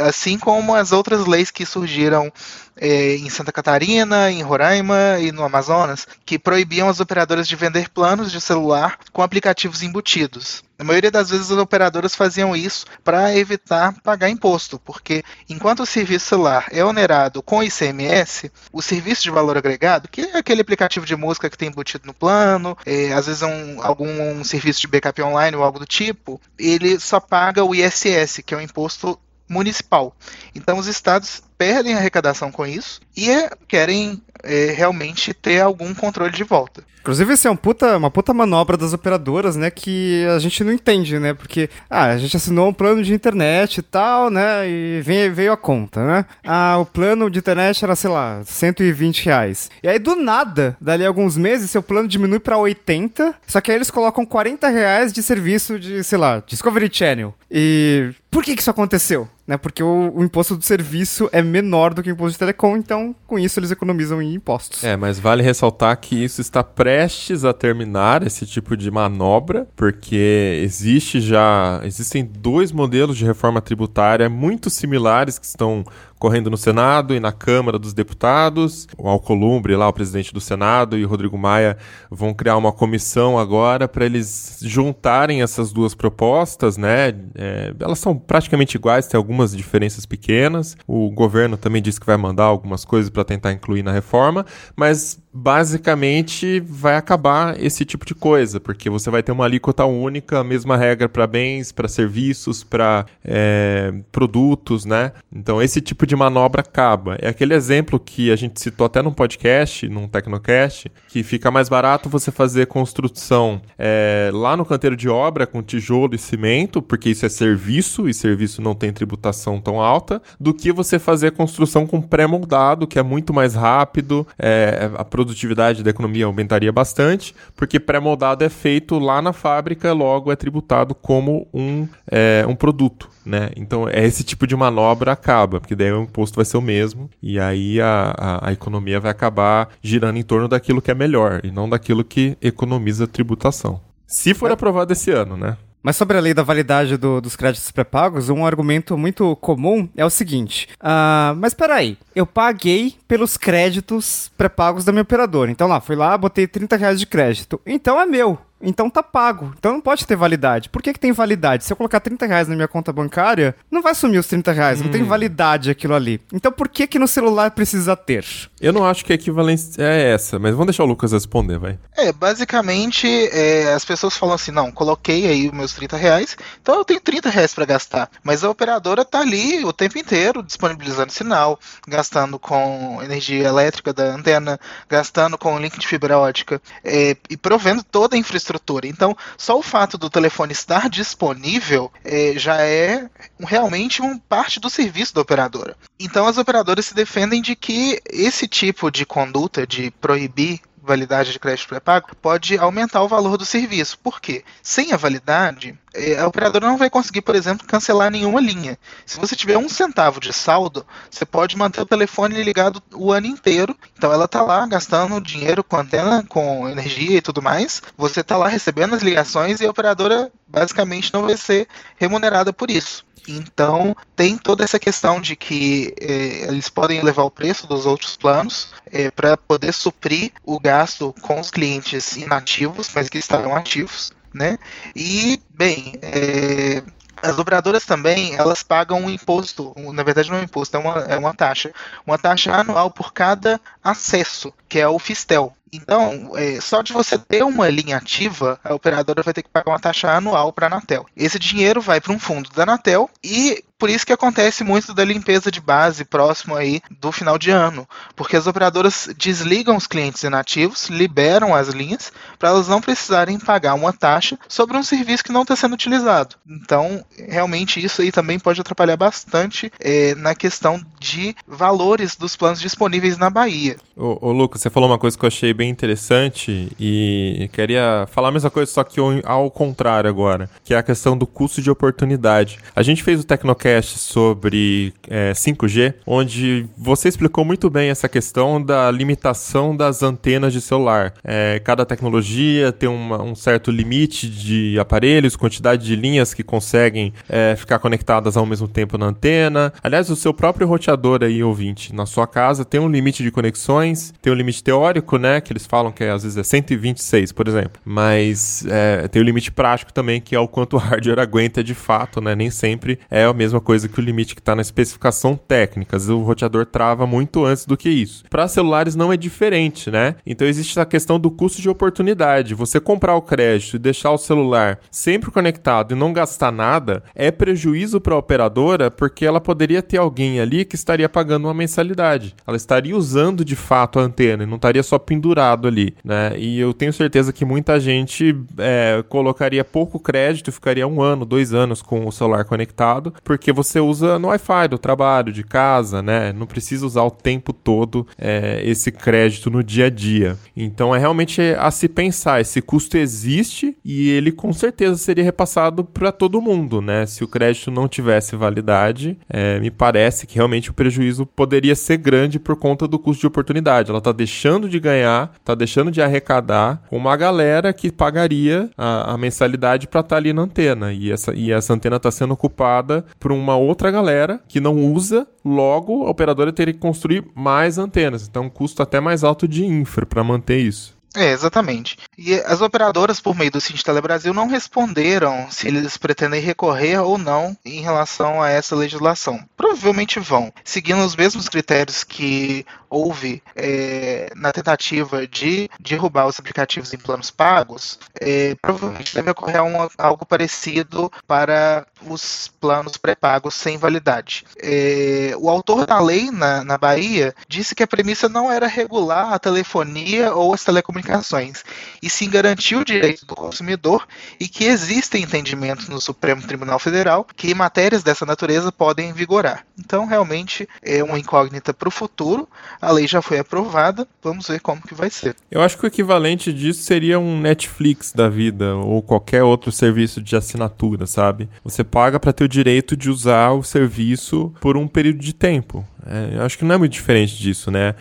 assim como as outras leis que surgiram é, em Santa Catarina, em Roraima e no Amazonas, que proibiam as operadoras de vender planos de celular com aplicativos embutidos. Na maioria das vezes as operadoras faziam isso para evitar pagar imposto, porque enquanto o serviço celular é onerado com ICMS, o serviço de valor agregado, que é aquele aplicativo de música que tem embutido no plano, é, às vezes é um, algum um serviço de backup online ou algo do tipo, ele só paga o ISS, que é o imposto municipal. Então os estados perdem a arrecadação com isso e é, querem é, realmente ter algum controle de volta. Inclusive, isso é um puta, uma puta manobra das operadoras, né? Que a gente não entende, né? Porque, ah, a gente assinou um plano de internet e tal, né? E vem, veio a conta, né? Ah, o plano de internet era, sei lá, 120 reais. E aí, do nada, dali a alguns meses, seu plano diminui pra 80, só que aí eles colocam 40 reais de serviço de, sei lá, Discovery Channel. E por que que isso aconteceu? Né? Porque o, o imposto do serviço é menor do que o imposto de telecom, então com isso eles economizam em impostos. É, mas vale ressaltar que isso está prestes a terminar esse tipo de manobra, porque existe já existem dois modelos de reforma tributária muito similares que estão correndo no Senado e na Câmara dos Deputados. O Alcolumbre, lá, o presidente do Senado, e o Rodrigo Maia vão criar uma comissão agora para eles juntarem essas duas propostas, né? É, elas são praticamente iguais, tem algumas diferenças pequenas. O governo também disse que vai mandar algumas coisas para tentar incluir na reforma, mas basicamente vai acabar esse tipo de coisa, porque você vai ter uma alíquota única, a mesma regra para bens, para serviços, para é, produtos, né? Então esse tipo de manobra acaba. É aquele exemplo que a gente citou até num podcast, num Tecnocast, que fica mais barato você fazer construção é, lá no canteiro de obra com tijolo e cimento, porque isso é serviço e serviço não tem tributação tão alta, do que você fazer construção com pré-moldado, que é muito mais rápido, é, a produtividade da economia aumentaria bastante, porque pré-moldado é feito lá na fábrica, logo é tributado como um, é, um produto. Né? Então, é esse tipo de manobra acaba, porque daí o imposto vai ser o mesmo, e aí a, a, a economia vai acabar girando em torno daquilo que é melhor, e não daquilo que economiza tributação. Se for aprovado esse ano, né? Mas sobre a lei da validade do, dos créditos pré-pagos, um argumento muito comum é o seguinte: uh, mas peraí, eu paguei pelos créditos pré-pagos da minha operadora. Então lá, fui lá, botei 30 reais de crédito. Então é meu. Então tá pago. Então não pode ter validade. Por que, que tem validade? Se eu colocar 30 reais na minha conta bancária, não vai sumir os 30 reais. Hum. Não tem hum. validade aquilo ali. Então por que que no celular precisa ter? Eu não acho que a equivalência é essa, mas vamos deixar o Lucas responder, vai. É, basicamente, é, as pessoas falam assim, não, coloquei aí os meus 30 reais, então eu tenho 30 reais para gastar. Mas a operadora tá ali o tempo inteiro disponibilizando sinal, gastando com energia elétrica da antena, gastando com link de fibra ótica é, e provendo toda a infraestrutura estrutura. Então, só o fato do telefone estar disponível é, já é realmente um parte do serviço da operadora. Então, as operadoras se defendem de que esse tipo de conduta de proibir validade de crédito pré-pago pode aumentar o valor do serviço. Por quê? Sem a validade, é, a operadora não vai conseguir, por exemplo, cancelar nenhuma linha. Se você tiver um centavo de saldo, você pode manter o telefone ligado o ano inteiro. Então ela está lá gastando dinheiro com antena, com energia e tudo mais. Você está lá recebendo as ligações e a operadora basicamente não vai ser remunerada por isso. Então, tem toda essa questão de que é, eles podem elevar o preço dos outros planos é, para poder suprir o gasto com os clientes inativos, mas que estarão ativos. Né? E, bem, é, as operadoras também, elas pagam um imposto, na verdade não é um imposto, é uma, é uma taxa, uma taxa anual por cada acesso, que é o Fistel. Então, é, só de você ter uma linha ativa, a operadora vai ter que pagar uma taxa anual para a Anatel. Esse dinheiro vai para um fundo da Anatel e por isso que acontece muito da limpeza de base próximo aí do final de ano, porque as operadoras desligam os clientes inativos, liberam as linhas para elas não precisarem pagar uma taxa sobre um serviço que não está sendo utilizado. Então, realmente isso aí também pode atrapalhar bastante é, na questão de valores dos planos disponíveis na Bahia. Ô, Lucas, você falou uma coisa que eu achei bem interessante e queria falar a mesma coisa, só que ao contrário agora, que é a questão do custo de oportunidade. A gente fez o Tecnocast sobre é, 5G, onde você explicou muito bem essa questão da limitação das antenas de celular. É, cada tecnologia tem uma, um certo limite de aparelhos, quantidade de linhas que conseguem é, ficar conectadas ao mesmo tempo na antena. Aliás, o seu próprio roteador aí, ouvinte, na sua casa tem um limite de conexões, tem um limite teórico, né, que eles falam que é, às vezes é 126, por exemplo. Mas é, tem o limite prático também, que é o quanto o hardware *laughs* aguenta de fato, né? Nem sempre é a mesma coisa que o limite que está na especificação técnica. Às vezes o roteador trava muito antes do que isso. Para celulares não é diferente, né? Então existe a questão do custo de oportunidade. Você comprar o crédito e deixar o celular sempre conectado e não gastar nada é prejuízo para a operadora porque ela poderia ter alguém ali que estaria pagando uma mensalidade. Ela estaria usando de fato a antena e não estaria só ali, né? E eu tenho certeza que muita gente é, colocaria pouco crédito, ficaria um ano, dois anos com o celular conectado, porque você usa no Wi-Fi do trabalho, de casa, né? Não precisa usar o tempo todo é, esse crédito no dia a dia. Então é realmente a se pensar, esse custo existe e ele com certeza seria repassado para todo mundo, né? Se o crédito não tivesse validade, é, me parece que realmente o prejuízo poderia ser grande por conta do custo de oportunidade. Ela está deixando de ganhar, está deixando de arrecadar uma galera que pagaria a, a mensalidade para estar tá ali na antena. E essa, e essa antena está sendo ocupada por uma outra galera que não usa, logo a operadora teria que construir mais antenas. Então, um custo até mais alto de infra para manter isso. É, exatamente. E as operadoras, por meio do Cinti Brasil, não responderam se eles pretendem recorrer ou não em relação a essa legislação. Provavelmente vão, seguindo os mesmos critérios que houve é, na tentativa de derrubar os aplicativos em planos pagos, é, provavelmente deve ocorrer um, algo parecido para os planos pré-pagos sem validade. É, o autor da lei na, na Bahia disse que a premissa não era regular a telefonia ou as telecomunicações, e sim garantir o direito do consumidor e que existem entendimentos no Supremo Tribunal Federal que matérias dessa natureza podem vigorar. Então, realmente, é uma incógnita para o futuro. A lei já foi aprovada, vamos ver como que vai ser. Eu acho que o equivalente disso seria um Netflix da vida ou qualquer outro serviço de assinatura, sabe? Você paga para ter o direito de usar o serviço por um período de tempo. É, eu acho que não é muito diferente disso, né?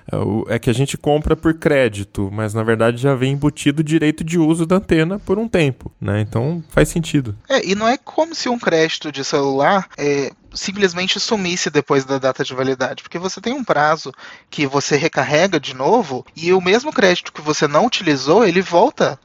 É, é que a gente compra por crédito, mas na verdade já vem embutido o direito de uso da antena por um tempo, né? Então faz sentido. É, e não é como se um crédito de celular é, simplesmente sumisse depois da data de validade, porque você tem um prazo que você recarrega de novo e o mesmo crédito que você não utilizou, ele volta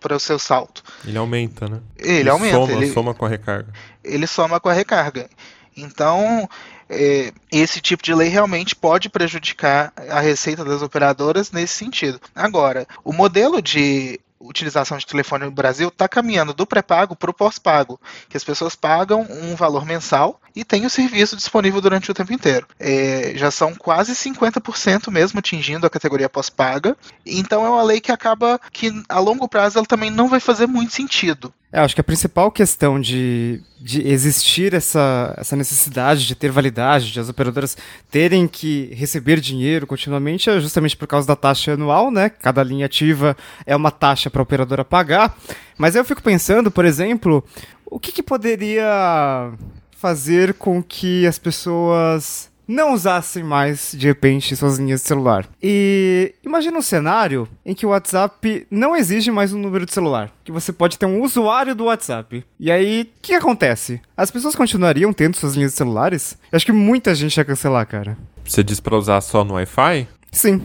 para o seu salto. Ele aumenta, né? Ele, ele aumenta. Soma, ele soma com a recarga. Ele soma com a recarga. Então, é, esse tipo de lei realmente pode prejudicar a receita das operadoras nesse sentido. Agora, o modelo de utilização de telefone no Brasil está caminhando do pré-pago para o pós-pago, que as pessoas pagam um valor mensal e tem o serviço disponível durante o tempo inteiro. É, já são quase 50% mesmo atingindo a categoria pós-paga, então é uma lei que acaba que a longo prazo ela também não vai fazer muito sentido. É, acho que a principal questão de, de existir essa, essa necessidade de ter validade, de as operadoras terem que receber dinheiro continuamente, é justamente por causa da taxa anual, né? Cada linha ativa é uma taxa para a operadora pagar. Mas eu fico pensando, por exemplo, o que, que poderia fazer com que as pessoas não usassem mais, de repente, suas linhas de celular. E imagina um cenário em que o WhatsApp não exige mais um número de celular, que você pode ter um usuário do WhatsApp. E aí, o que acontece? As pessoas continuariam tendo suas linhas de celulares? Eu acho que muita gente ia cancelar, cara. Você diz para usar só no Wi-Fi? Sim.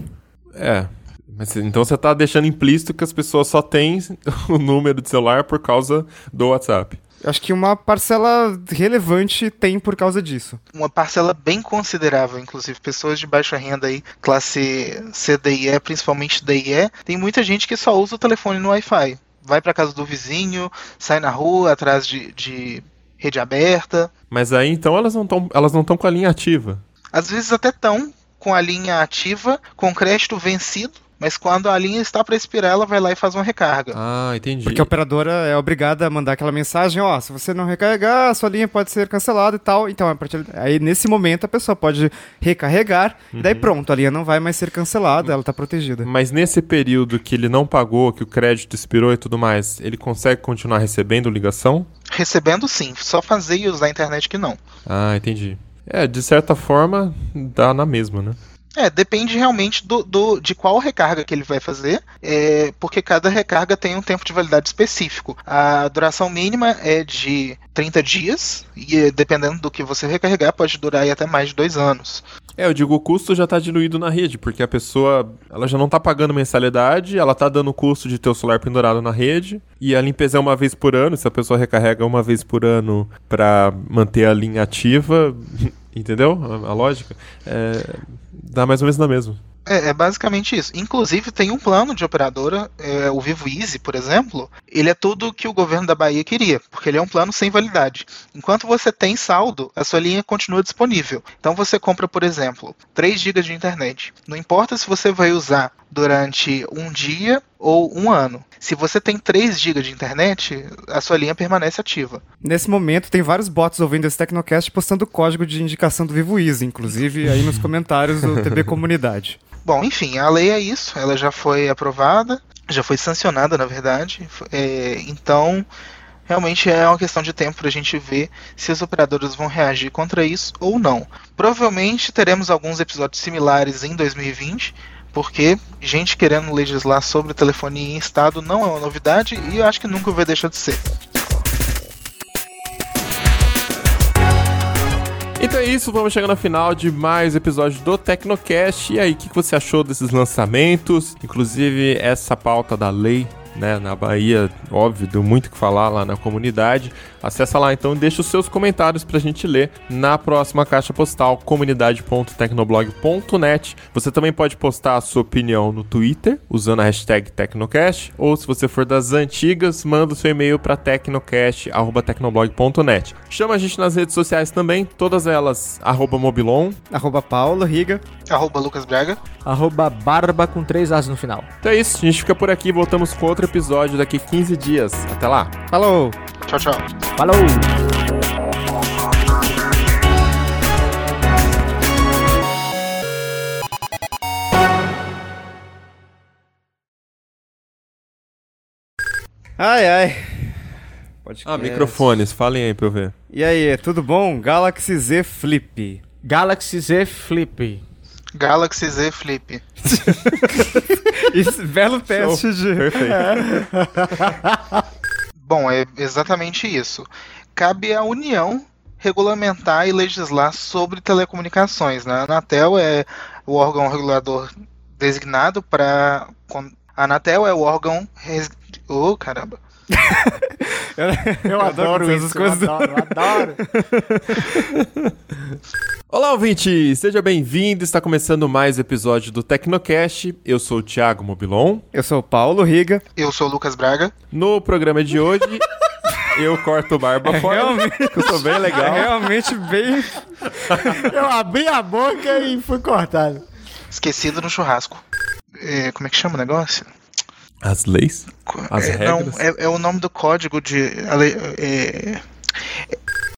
É. Mas, então você tá deixando implícito que as pessoas só têm *laughs* o número de celular por causa do WhatsApp. Acho que uma parcela relevante tem por causa disso. Uma parcela bem considerável, inclusive pessoas de baixa renda aí, classe C, D e E, principalmente D e E, tem muita gente que só usa o telefone no Wi-Fi. Vai para casa do vizinho, sai na rua atrás de, de rede aberta. Mas aí então elas não estão elas não estão com a linha ativa. Às vezes até estão com a linha ativa, com crédito vencido, mas quando a linha está para expirar, ela vai lá e faz uma recarga. Ah, entendi. Porque a operadora é obrigada a mandar aquela mensagem, ó, se você não recarregar, a sua linha pode ser cancelada e tal. Então, a partir... aí nesse momento a pessoa pode recarregar, uhum. e daí pronto, a linha não vai mais ser cancelada, ela está protegida. Mas nesse período que ele não pagou, que o crédito expirou e tudo mais, ele consegue continuar recebendo ligação? Recebendo sim, só fazer e usar a internet que não. Ah, entendi. É, de certa forma, dá na mesma, né? É, depende realmente do, do, de qual recarga que ele vai fazer, é, porque cada recarga tem um tempo de validade específico. A duração mínima é de 30 dias, e dependendo do que você recarregar, pode durar até mais de dois anos. É, eu digo, o custo já está diluído na rede, porque a pessoa ela já não está pagando mensalidade, ela está dando o custo de ter o celular pendurado na rede, e a limpeza é uma vez por ano, se a pessoa recarrega uma vez por ano para manter a linha ativa, entendeu? A, a lógica? É, dá mais ou menos na mesma. É, é, basicamente isso. Inclusive, tem um plano de operadora, é, o Vivo Easy, por exemplo, ele é tudo que o governo da Bahia queria, porque ele é um plano sem validade. Enquanto você tem saldo, a sua linha continua disponível. Então você compra, por exemplo, 3 GB de internet. Não importa se você vai usar durante um dia ou um ano. Se você tem 3 GB de internet, a sua linha permanece ativa. Nesse momento, tem vários bots ouvindo esse Tecnocast postando código de indicação do Vivo Easy, inclusive aí nos comentários do TB *laughs* Comunidade. Bom, enfim, a lei é isso, ela já foi aprovada, já foi sancionada, na verdade. É, então, realmente é uma questão de tempo para a gente ver se os operadores vão reagir contra isso ou não. Provavelmente teremos alguns episódios similares em 2020, porque gente querendo legislar sobre telefonia em estado não é uma novidade e eu acho que nunca vai deixar de ser. Então é isso, vamos chegando ao final de mais episódio do Tecnocast. E aí, o que você achou desses lançamentos? Inclusive, essa pauta da lei né, na Bahia, óbvio, deu muito o que falar lá na comunidade. Acessa lá então e deixa os seus comentários pra gente ler na próxima caixa postal comunidade.tecnoblog.net. Você também pode postar a sua opinião no Twitter usando a hashtag Tecnocast ou se você for das antigas, manda o seu e-mail para tecnocast@tecnoblog.net. Chama a gente nas redes sociais também, todas elas arroba Mobilon, arroba Paulo Riga, arroba Lucas Braga, arroba Barba com três as no final. Então é isso, a gente fica por aqui, voltamos com outro episódio daqui 15 dias. Até lá. Falou. Tchau, tchau. Falou! Ai, ai. Ah, microfones, falem aí pra eu ver. E aí, tudo bom? Galaxy Z Flip. Galaxy Z Flip. Galaxy Z Flip. *laughs* Isso, belo teste Show. de. Perfeito. *laughs* Bom, é exatamente isso. Cabe à União regulamentar e legislar sobre telecomunicações. Né? A Anatel é o órgão regulador designado para. A Anatel é o órgão. Oh, caramba. Eu, eu, adoro isso, coisas. Eu adoro, eu adoro. *laughs* Olá, ouvinte! Seja bem-vindo. Está começando mais um episódio do Tecnocast. Eu sou o Thiago Mobilon. Eu sou o Paulo Riga. Eu sou o Lucas Braga. No programa de hoje, *laughs* eu corto barba é fora. Realmente, eu sou bem legal. *laughs* É realmente bem. eu abri a boca e fui cortado. Esquecido no churrasco. É, como é que chama o negócio? As leis? As é, regras? Não, é, é, o nome do código de. Lei, é,